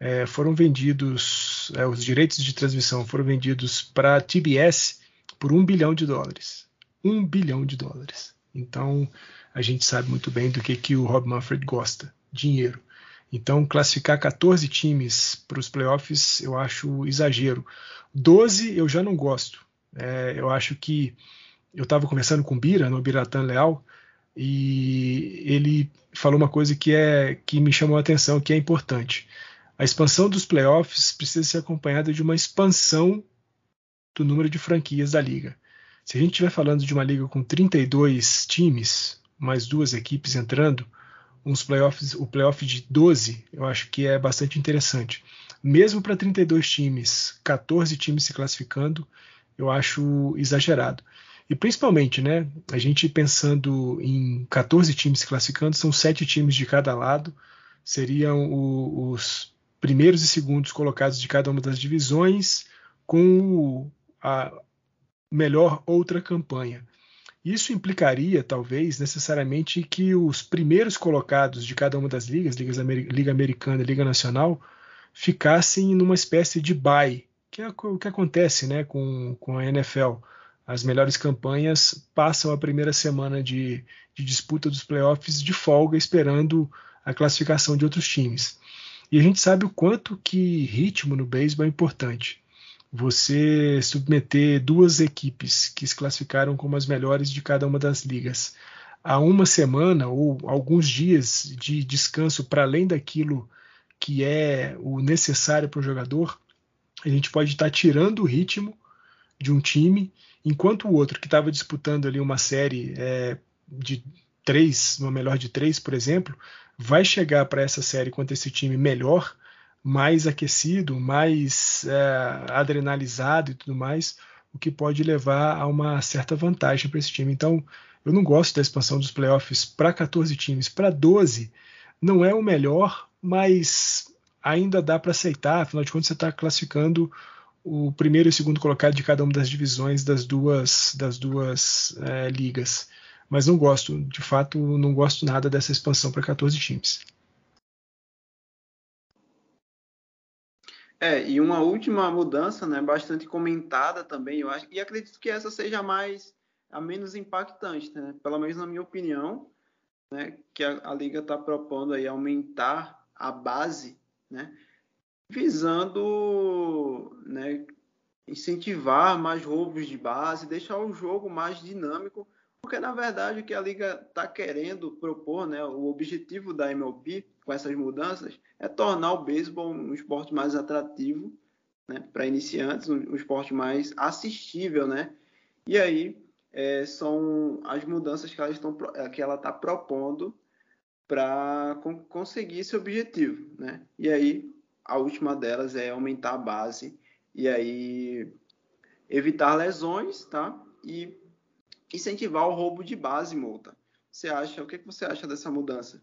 é, foram vendidos, é, os direitos de transmissão foram vendidos para TBS por um bilhão de dólares. Um bilhão de dólares. Então, a gente sabe muito bem do que, que o Rob Manfred gosta: dinheiro. Então, classificar 14 times para os playoffs eu acho exagero. 12 eu já não gosto. É, eu acho que eu estava conversando com o Bira, no Biratan Leal, e ele falou uma coisa que é que me chamou a atenção, que é importante. A expansão dos playoffs precisa ser acompanhada de uma expansão do número de franquias da liga. Se a gente estiver falando de uma liga com 32 times, mais duas equipes entrando, uns playoffs, o playoff de 12, eu acho que é bastante interessante. Mesmo para 32 times, 14 times se classificando, eu acho exagerado. E principalmente, né, a gente pensando em 14 times se classificando, são sete times de cada lado, seriam os primeiros e segundos colocados de cada uma das divisões, com a melhor outra campanha. Isso implicaria, talvez, necessariamente que os primeiros colocados de cada uma das ligas, Liga Americana e Liga Nacional, ficassem numa espécie de bye, que é o que acontece né, com, com a NFL. As melhores campanhas passam a primeira semana de, de disputa dos playoffs de folga, esperando a classificação de outros times. E a gente sabe o quanto que ritmo no beisebol é importante. Você submeter duas equipes que se classificaram como as melhores de cada uma das ligas a uma semana ou alguns dias de descanso para além daquilo que é o necessário para o jogador, a gente pode estar tirando o ritmo de um time, enquanto o outro que estava disputando ali uma série é, de três, uma melhor de três, por exemplo, vai chegar para essa série contra esse time melhor, mais aquecido, mais é, adrenalizado e tudo mais, o que pode levar a uma certa vantagem para esse time. Então, eu não gosto da expansão dos playoffs para 14 times, para 12 não é o melhor, mas ainda dá para aceitar, afinal de contas você está classificando o primeiro e segundo colocado de cada uma das divisões das duas, das duas é, ligas. Mas não gosto, de fato, não gosto nada dessa expansão para 14 times. É, e uma última mudança, né, bastante comentada também, eu acho, e acredito que essa seja mais a menos impactante, né, pelo menos na minha opinião, né, que a, a liga está propondo aí aumentar a base né? visando né, incentivar mais roubos de base, deixar o jogo mais dinâmico, porque na verdade o que a liga está querendo propor, né, o objetivo da MLB com essas mudanças é tornar o beisebol um esporte mais atrativo né, para iniciantes, um, esporte mais assistível, né? E aí é, são as mudanças que ela está propondo para conseguir esse objetivo, né? E aí a última delas é aumentar a base e aí evitar lesões, tá? E incentivar o roubo de base, multa. Você acha? O que, que você acha dessa mudança?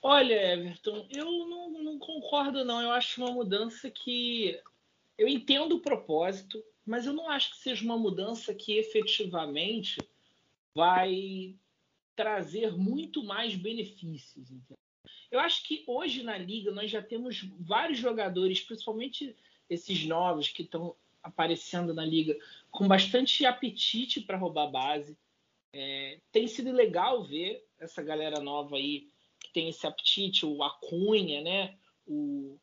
Olha, Everton, eu não, não, concordo, não. Eu acho uma mudança que. Eu entendo o propósito, mas eu não acho que seja uma mudança que efetivamente vai trazer muito mais benefícios. Entendeu? Eu acho que hoje na liga nós já temos vários jogadores, principalmente esses novos que estão aparecendo na liga, com bastante apetite para roubar base. É, tem sido legal ver essa galera nova aí tem esse apetite, o Acunha, né? O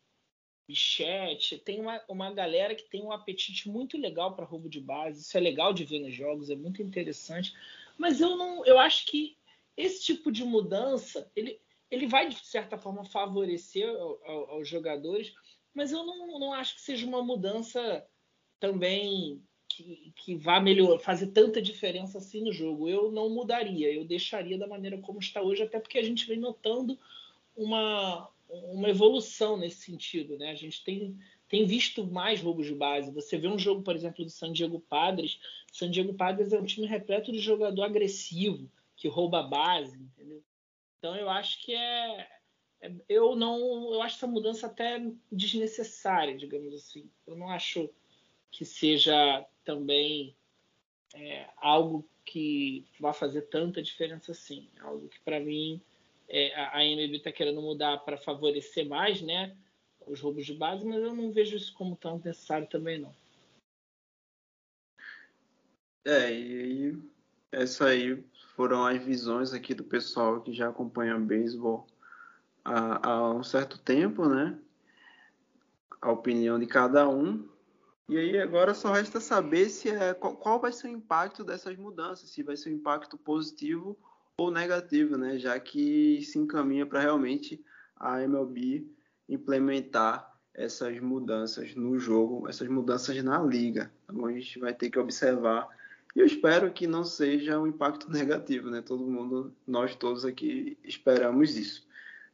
Bichette, tem uma, uma galera que tem um apetite muito legal para roubo de base. Isso é legal de ver nos jogos, é muito interessante. Mas eu não, eu acho que esse tipo de mudança, ele, ele vai de certa forma favorecer ao, ao, aos jogadores, mas eu não, não acho que seja uma mudança também que, que vá melhor, fazer tanta diferença assim no jogo. Eu não mudaria, eu deixaria da maneira como está hoje, até porque a gente vem notando uma, uma evolução nesse sentido. Né? A gente tem, tem visto mais roubos de base. Você vê um jogo, por exemplo, do San Diego Padres. San Diego Padres é um time repleto de jogador agressivo, que rouba a base, entendeu? Então eu acho que é, é, eu não eu acho essa mudança até desnecessária digamos assim eu não acho que seja também é, algo que vai fazer tanta diferença assim. Algo que, para mim, é, a MLB está querendo mudar para favorecer mais né, os roubos de base, mas eu não vejo isso como tão necessário também, não. É, e essa aí foram as visões aqui do pessoal que já acompanha beisebol há, há um certo tempo, né? A opinião de cada um. E aí agora só resta saber se é, qual, qual, vai ser o impacto dessas mudanças, se vai ser um impacto positivo ou negativo, né? Já que se encaminha para realmente a MLB implementar essas mudanças no jogo, essas mudanças na liga. Então a gente vai ter que observar. E eu espero que não seja um impacto negativo, né? Todo mundo, nós todos aqui esperamos isso,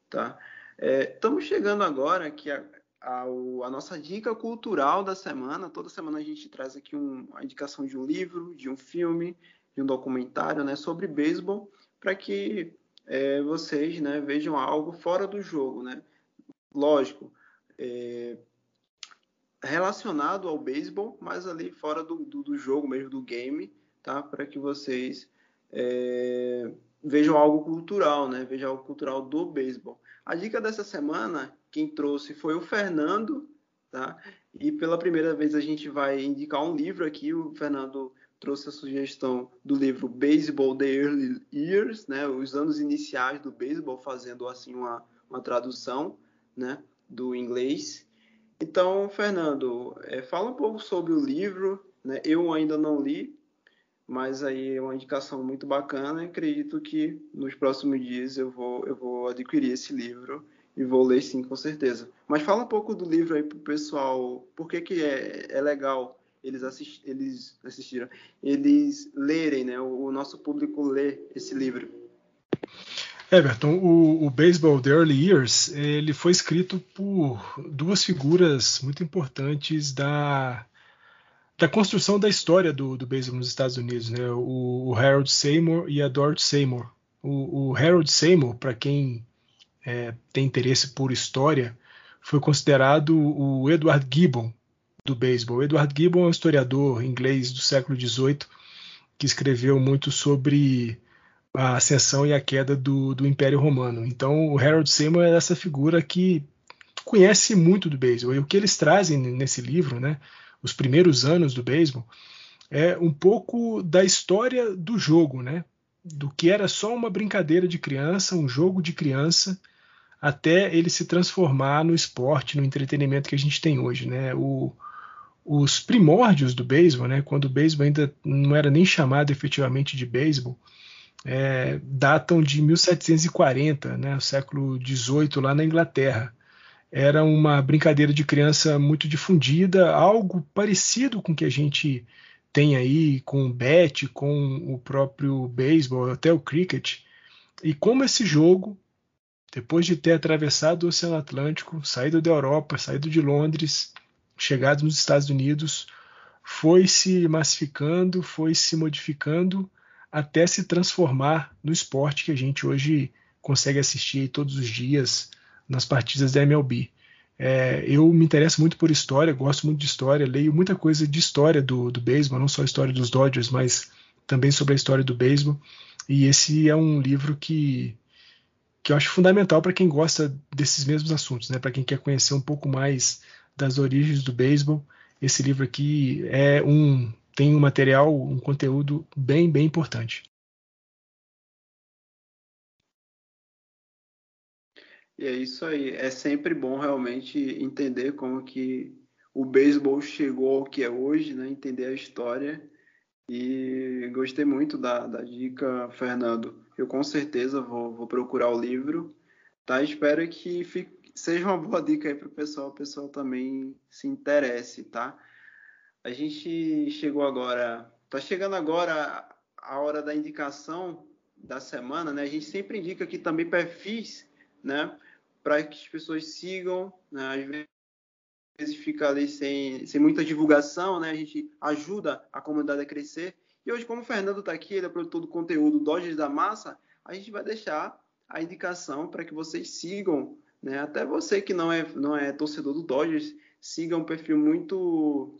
tá? É, estamos chegando agora que a, ao, a nossa dica cultural da semana. Toda semana a gente traz aqui um, a indicação de um livro, de um filme, de um documentário né, sobre beisebol, para que é, vocês né, vejam algo fora do jogo. Né? Lógico, é, relacionado ao beisebol, mas ali fora do, do, do, jogo mesmo, do game, tá? para que vocês é, vejam algo cultural, né? vejam algo cultural do beisebol. A dica dessa semana quem trouxe foi o Fernando, tá? E pela primeira vez a gente vai indicar um livro aqui. O Fernando trouxe a sugestão do livro Baseball The Early Years, né? Os anos iniciais do beisebol, fazendo assim uma, uma tradução, né? Do inglês. Então, Fernando, é, fala um pouco sobre o livro, né? Eu ainda não li, mas aí é uma indicação muito bacana. Acredito que nos próximos dias eu vou, eu vou adquirir esse livro e vou ler sim, com certeza. Mas fala um pouco do livro aí pro pessoal, por que, que é, é legal eles, assist, eles assistiram, eles lerem, né? O, o, nosso público ler esse livro. Everton, o, o Baseball The Early Years, ele foi escrito por duas figuras muito importantes da, da construção da história do, do beisebol nos Estados Unidos, né? O, o Harold Seymour e a Dorothy Seymour. O, o Harold Seymour, para quem é, tem interesse por história, foi considerado o Edward Gibbon do beisebol. Edward Gibbon é um historiador inglês do século XVIII que escreveu muito sobre a ascensão e a queda do, do Império Romano. Então, o Harold Seymour é essa figura que conhece muito do beisebol. E o que eles trazem nesse livro, né, os primeiros anos do beisebol, é um pouco da história do jogo, né, do que era só uma brincadeira de criança, um jogo de criança, até ele se transformar no esporte, no entretenimento que a gente tem hoje, né? O, os primórdios do beisebol, né? Quando o beisebol ainda não era nem chamado efetivamente de beisebol, é, datam de 1740, né? O século XVIII lá na Inglaterra. Era uma brincadeira de criança muito difundida, algo parecido com o que a gente tem aí com o bet, com o próprio beisebol, até o cricket. E como esse jogo depois de ter atravessado o Oceano Atlântico, saído da Europa, saído de Londres, chegado nos Estados Unidos, foi se massificando, foi se modificando até se transformar no esporte que a gente hoje consegue assistir todos os dias nas partidas da MLB. É, eu me interesso muito por história, gosto muito de história, leio muita coisa de história do, do beisebol, não só a história dos Dodgers, mas também sobre a história do beisebol. E esse é um livro que, que eu acho fundamental para quem gosta desses mesmos assuntos, né? para quem quer conhecer um pouco mais das origens do beisebol. Esse livro aqui é um tem um material, um conteúdo bem, bem importante. E é isso aí. É sempre bom realmente entender como que o beisebol chegou ao que é hoje, né? Entender a história. E gostei muito da, da dica, Fernando. Eu com certeza vou, vou procurar o livro. Tá? Espero que fique, seja uma boa dica aí para o pessoal, o pessoal também se interesse, tá? A gente chegou agora, tá chegando agora a hora da indicação da semana, né? A gente sempre indica aqui também perfis, né? Para que as pessoas sigam, né? Às vezes fica ali sem, sem muita divulgação, né? A gente ajuda a comunidade a crescer. E hoje, como o Fernando está aqui, ele é produtor do conteúdo Dodgers da Massa, a gente vai deixar a indicação para que vocês sigam, né? Até você que não é, não é torcedor do Dodgers, siga um perfil muito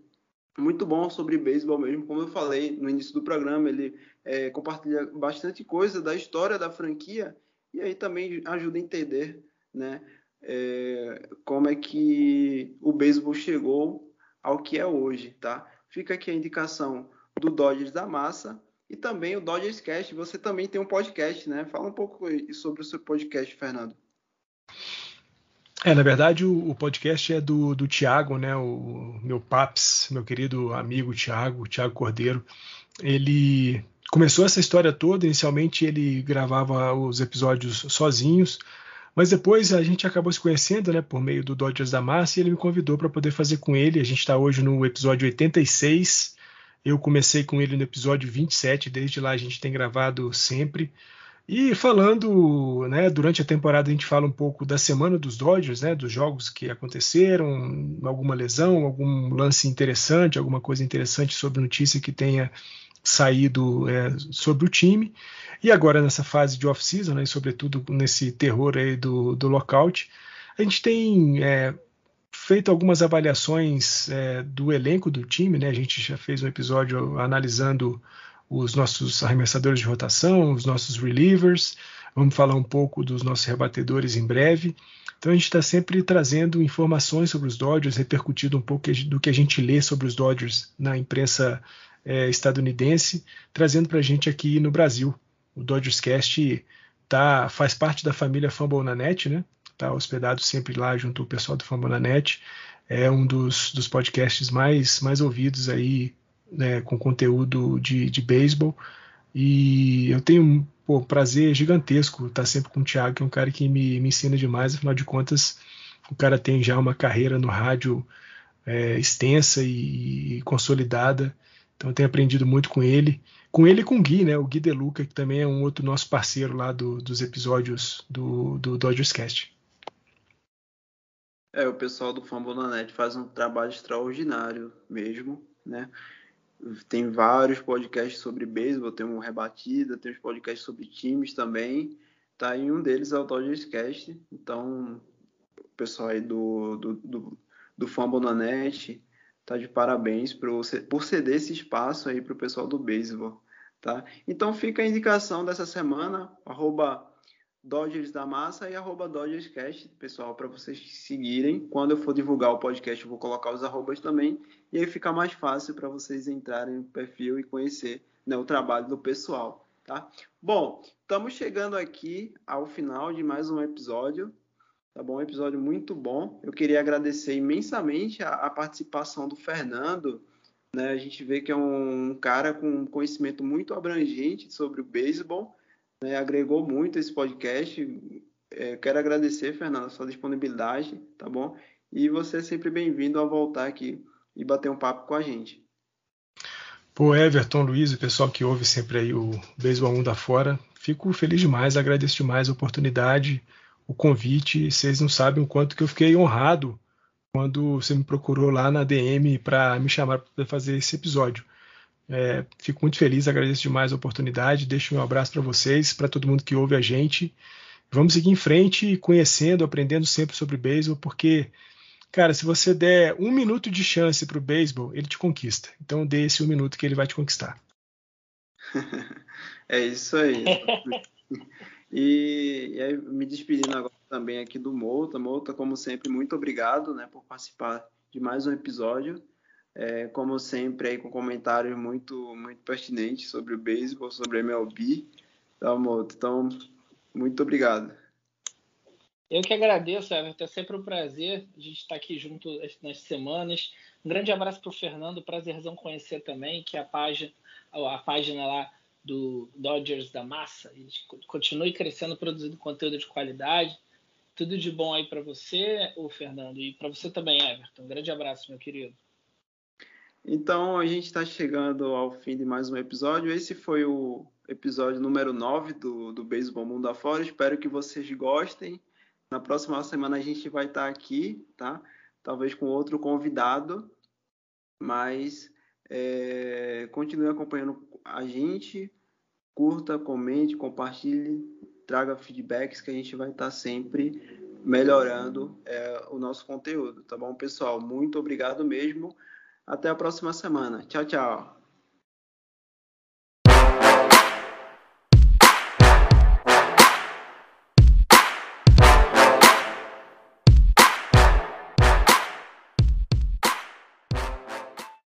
muito bom sobre beisebol mesmo, como eu falei no início do programa, ele é, compartilha bastante coisa da história da franquia e aí também ajuda a entender, né, é, como é que o beisebol chegou ao que é hoje, tá? Fica aqui a indicação do Dodgers da Massa e também o Dodgers Cast. Você também tem um podcast, né? Fala um pouco sobre o seu podcast, Fernando. É, na verdade, o, o podcast é do, do Tiago, né? O meu Paps, meu querido amigo Tiago, Tiago Cordeiro. Ele começou essa história toda. Inicialmente, ele gravava os episódios sozinhos, mas depois a gente acabou se conhecendo, né? Por meio do Dodgers da Massa, e ele me convidou para poder fazer com ele. A gente está hoje no episódio 86. Eu comecei com ele no episódio 27. Desde lá a gente tem gravado sempre. E falando, né, durante a temporada a gente fala um pouco da semana dos Dodgers, né, dos jogos que aconteceram, alguma lesão, algum lance interessante, alguma coisa interessante sobre notícia que tenha saído é, sobre o time. E agora nessa fase de off-season, né, sobretudo nesse terror aí do, do lockout, a gente tem é, feito algumas avaliações é, do elenco do time, né? A gente já fez um episódio analisando os nossos arremessadores de rotação, os nossos relievers. Vamos falar um pouco dos nossos rebatedores em breve. Então a gente está sempre trazendo informações sobre os Dodgers, repercutindo um pouco do que a gente lê sobre os Dodgers na imprensa é, estadunidense, trazendo para a gente aqui no Brasil. O Dodgers Cast tá, faz parte da família Fambonanet, né? Está hospedado sempre lá junto ao pessoal do Fambonanet. É um dos, dos podcasts mais, mais ouvidos aí né, com conteúdo de, de beisebol. E eu tenho um pô, prazer gigantesco estar sempre com o Thiago, que é um cara que me, me ensina demais, afinal de contas, o cara tem já uma carreira no rádio é, extensa e, e, consolidada. Então eu tenho aprendido muito com ele. Com ele e com o Gui, né? O Gui Deluca, que também é um outro nosso parceiro lá do, dos episódios do, do Dodgers Cast. É, o pessoal do Fambonanet faz um trabalho extraordinário mesmo, né? Tem vários podcasts sobre beisebol, tem um Rebatida, tem os podcasts sobre times também. Tá? E um deles é o Dodgers Cast. Então, o pessoal aí do, do, do, do tá de parabéns por, por ceder esse espaço aí para o pessoal do beisebol. Tá? Então fica a indicação dessa semana, arroba Dodgers da Massa e arroba DodgersCast, pessoal, para vocês seguirem. Quando eu for divulgar o podcast, eu vou colocar os arrobas também, e aí fica mais fácil para vocês entrarem no perfil e conhecer né, o trabalho do pessoal. Tá? Bom, estamos chegando aqui ao final de mais um episódio. Tá bom? Um episódio muito bom. Eu queria agradecer imensamente a, a participação do Fernando. Né? A gente vê que é um cara com conhecimento muito abrangente sobre o beisebol né, agregou muito esse podcast. É, quero agradecer, Fernando, a sua disponibilidade, tá bom? E você é sempre bem-vindo a voltar aqui e bater um papo com a gente. Pô, Everton, Luiz, o pessoal que ouve sempre aí o Beisebol Mundo Afora, fico feliz demais, agradeço demais a oportunidade, o convite. Vocês não sabem o quanto que eu fiquei honrado quando você me procurou lá na DM para me chamar para fazer esse episódio. É, fico muito feliz, agradeço demais a oportunidade. Deixo um abraço para vocês, para todo mundo que ouve a gente. Vamos seguir em frente, conhecendo, aprendendo sempre sobre beisebol, porque, cara, se você der um minuto de chance para o beisebol, ele te conquista. Então dê esse um minuto que ele vai te conquistar. é isso aí. e, e aí, me despedindo agora também aqui do Mouta. Mouta, como sempre, muito obrigado né, por participar de mais um episódio. É, como sempre, aí com comentários muito, muito pertinentes sobre o beisebol, sobre a MLB. Tá, Mouta? Então, muito obrigado. Eu que agradeço, Everton. É sempre um prazer a gente estar aqui junto nas semanas. Um grande abraço para o Fernando. Prazerzão conhecer também, que a página, a página lá do Dodgers da Massa. Continue crescendo, produzindo conteúdo de qualidade. Tudo de bom aí para você, o Fernando, e para você também, Everton. Um grande abraço, meu querido. Então, a gente está chegando ao fim de mais um episódio. Esse foi o episódio número 9 do, do Beisebol Mundo Afora. Espero que vocês gostem. Na próxima semana a gente vai estar tá aqui, tá? Talvez com outro convidado, mas é, continue acompanhando a gente. Curta, comente, compartilhe traga feedbacks que a gente vai estar tá sempre melhorando é, o nosso conteúdo, tá bom, pessoal? Muito obrigado mesmo. Até a próxima semana. Tchau, tchau.